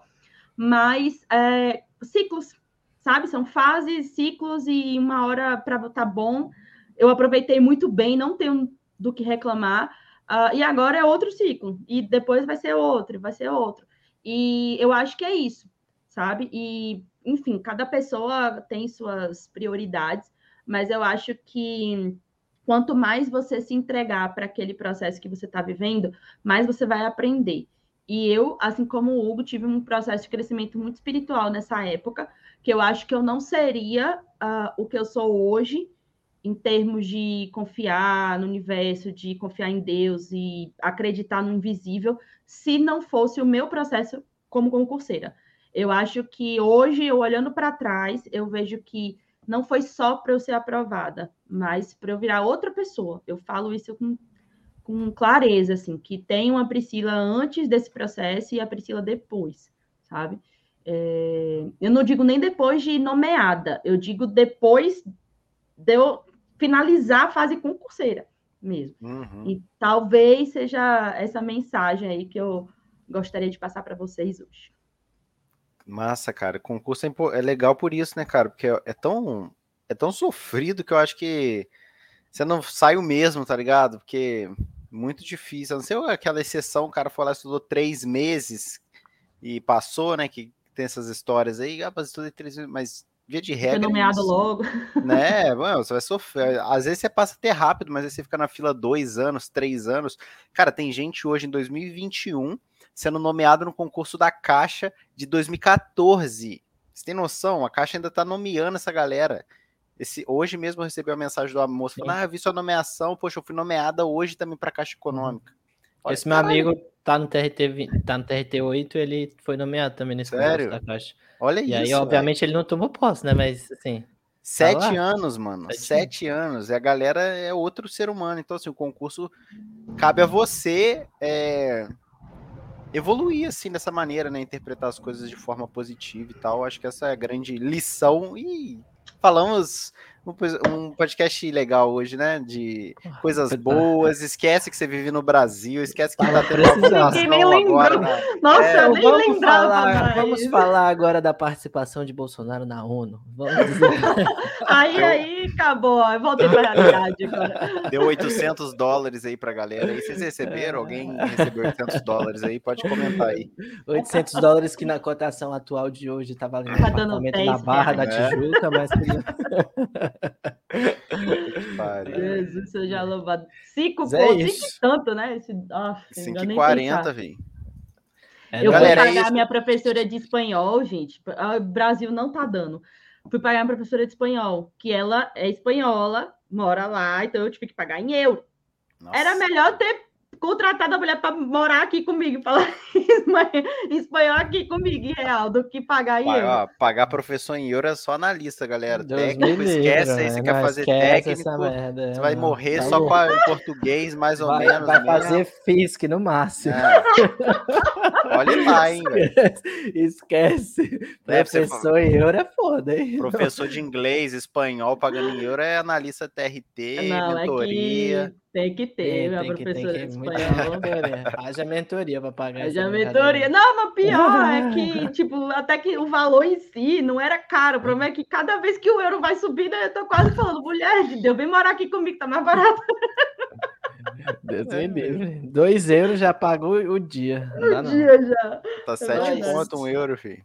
mas é, ciclos, sabe? São fases, ciclos, e uma hora para estar bom. Eu aproveitei muito bem, não tenho do que reclamar. Uh, e agora é outro ciclo, e depois vai ser outro, vai ser outro. E eu acho que é isso, sabe? E, enfim, cada pessoa tem suas prioridades, mas eu acho que quanto mais você se entregar para aquele processo que você está vivendo, mais você vai aprender. E eu, assim como o Hugo, tive um processo de crescimento muito espiritual nessa época, que eu acho que eu não seria uh, o que eu sou hoje, em termos de confiar no universo, de confiar em Deus e acreditar no invisível, se não fosse o meu processo como concurseira. Eu acho que hoje, eu olhando para trás, eu vejo que não foi só para eu ser aprovada, mas para eu virar outra pessoa. Eu falo isso com, com clareza, assim, que tem uma Priscila antes desse processo e a Priscila depois, sabe? É, eu não digo nem depois de nomeada, eu digo depois de eu finalizar a fase concurseira mesmo. Uhum. E talvez seja essa mensagem aí que eu gostaria de passar para vocês hoje. Massa, cara. Concurso é, é, legal por isso, né, cara? Porque é tão, é tão sofrido que eu acho que você não sai o mesmo, tá ligado? Porque é muito difícil. A não ser aquela exceção, o cara foi lá estudou três meses e passou, né? Que tem essas histórias aí. Ah, mas estudei três meses, mas dia de regra. Foi nomeado isso, logo. Né? Mano, você vai sofrer. Às vezes você passa até rápido, mas aí você fica na fila dois anos, três anos. Cara, tem gente hoje em 2021 sendo nomeado no concurso da Caixa de 2014. Você tem noção? A Caixa ainda está nomeando essa galera. Esse, hoje mesmo eu recebi uma mensagem do moço falando: Ah, eu vi sua nomeação, poxa, eu fui nomeada hoje também para a Caixa Econômica. Olha, Esse meu caralho. amigo tá no TRT, tá no TRT 8, ele foi nomeado também nesse Sério? concurso da Caixa. Olha e isso. E aí, obviamente, véio. ele não tomou posse, né? Mas assim. Tá Sete tá anos, mano. Sete, Sete anos. E a galera é outro ser humano. Então, assim, o concurso cabe a você é, evoluir assim dessa maneira, né? Interpretar as coisas de forma positiva e tal. Acho que essa é a grande lição. E falamos um podcast legal hoje, né? De coisas boas. Esquece que você vive no Brasil, esquece que tá tendo agora. Né? Nossa, é, eu nem vamos lembrava. Falar, vamos falar agora da participação de Bolsonaro na ONU. Vamos dizer. aí, aí, acabou. Eu voltei pra realidade agora. Deu 800 dólares aí pra galera. E vocês receberam? Alguém recebeu 800 dólares aí? Pode comentar aí. 800 dólares que na cotação atual de hoje tá valendo tá um apartamento na Barra da Tijuca, mas... Jesus, seja louvado. Cinco pontos, cinco tanto, né? Esse, oh, 5,40, velho. É, eu galera, fui pagar é minha professora de espanhol, gente. O Brasil não tá dando. Fui pagar minha professora de espanhol, que ela é espanhola, mora lá, então eu tive que pagar em euro. Nossa. Era melhor ter contratar a mulher para morar aqui comigo, falar espanhol aqui comigo, em real, do que pagar em euro. Pagar professor em euro é só na lista, galera. Deus técnico, esquece aí, você quer fazer técnico, merda, você vai morrer só com a, em português, mais ou vai, menos. Vai mesmo. fazer FISC no máximo. É. Olha lá, hein, Esquece. Professor em euro é foda, hein? Professor de inglês, espanhol, pagando em euro é analista TRT, Não, mentoria. É que... Tem que ter, minha professora de espanhol. Haja mentoria para pagar. Haja mentoria. Não, mas pior é que, tipo, até que o valor em si não era caro. O problema é que cada vez que o euro vai subindo, eu tô quase falando, mulher de Deus, vem morar aqui comigo, tá mais barato. Deus me livre. Dois euros já pagou o dia. O dia já. Tá é sete conto, um euro, filho.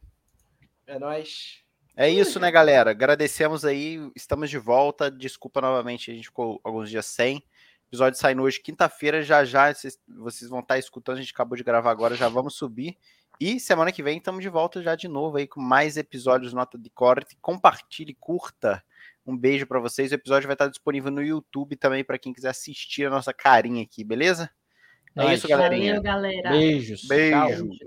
É nóis. É isso, né, galera? Agradecemos aí. Estamos de volta. Desculpa novamente, a gente ficou alguns dias sem episódio saindo hoje, quinta-feira. Já já vocês vão estar escutando. A gente acabou de gravar agora, já vamos subir. E semana que vem estamos de volta já de novo aí com mais episódios Nota de Corte. Compartilhe, curta. Um beijo para vocês. O episódio vai estar disponível no YouTube também para quem quiser assistir a nossa carinha aqui, beleza? É isso, galerinha. Valeu, galera. Beijos. Beijos.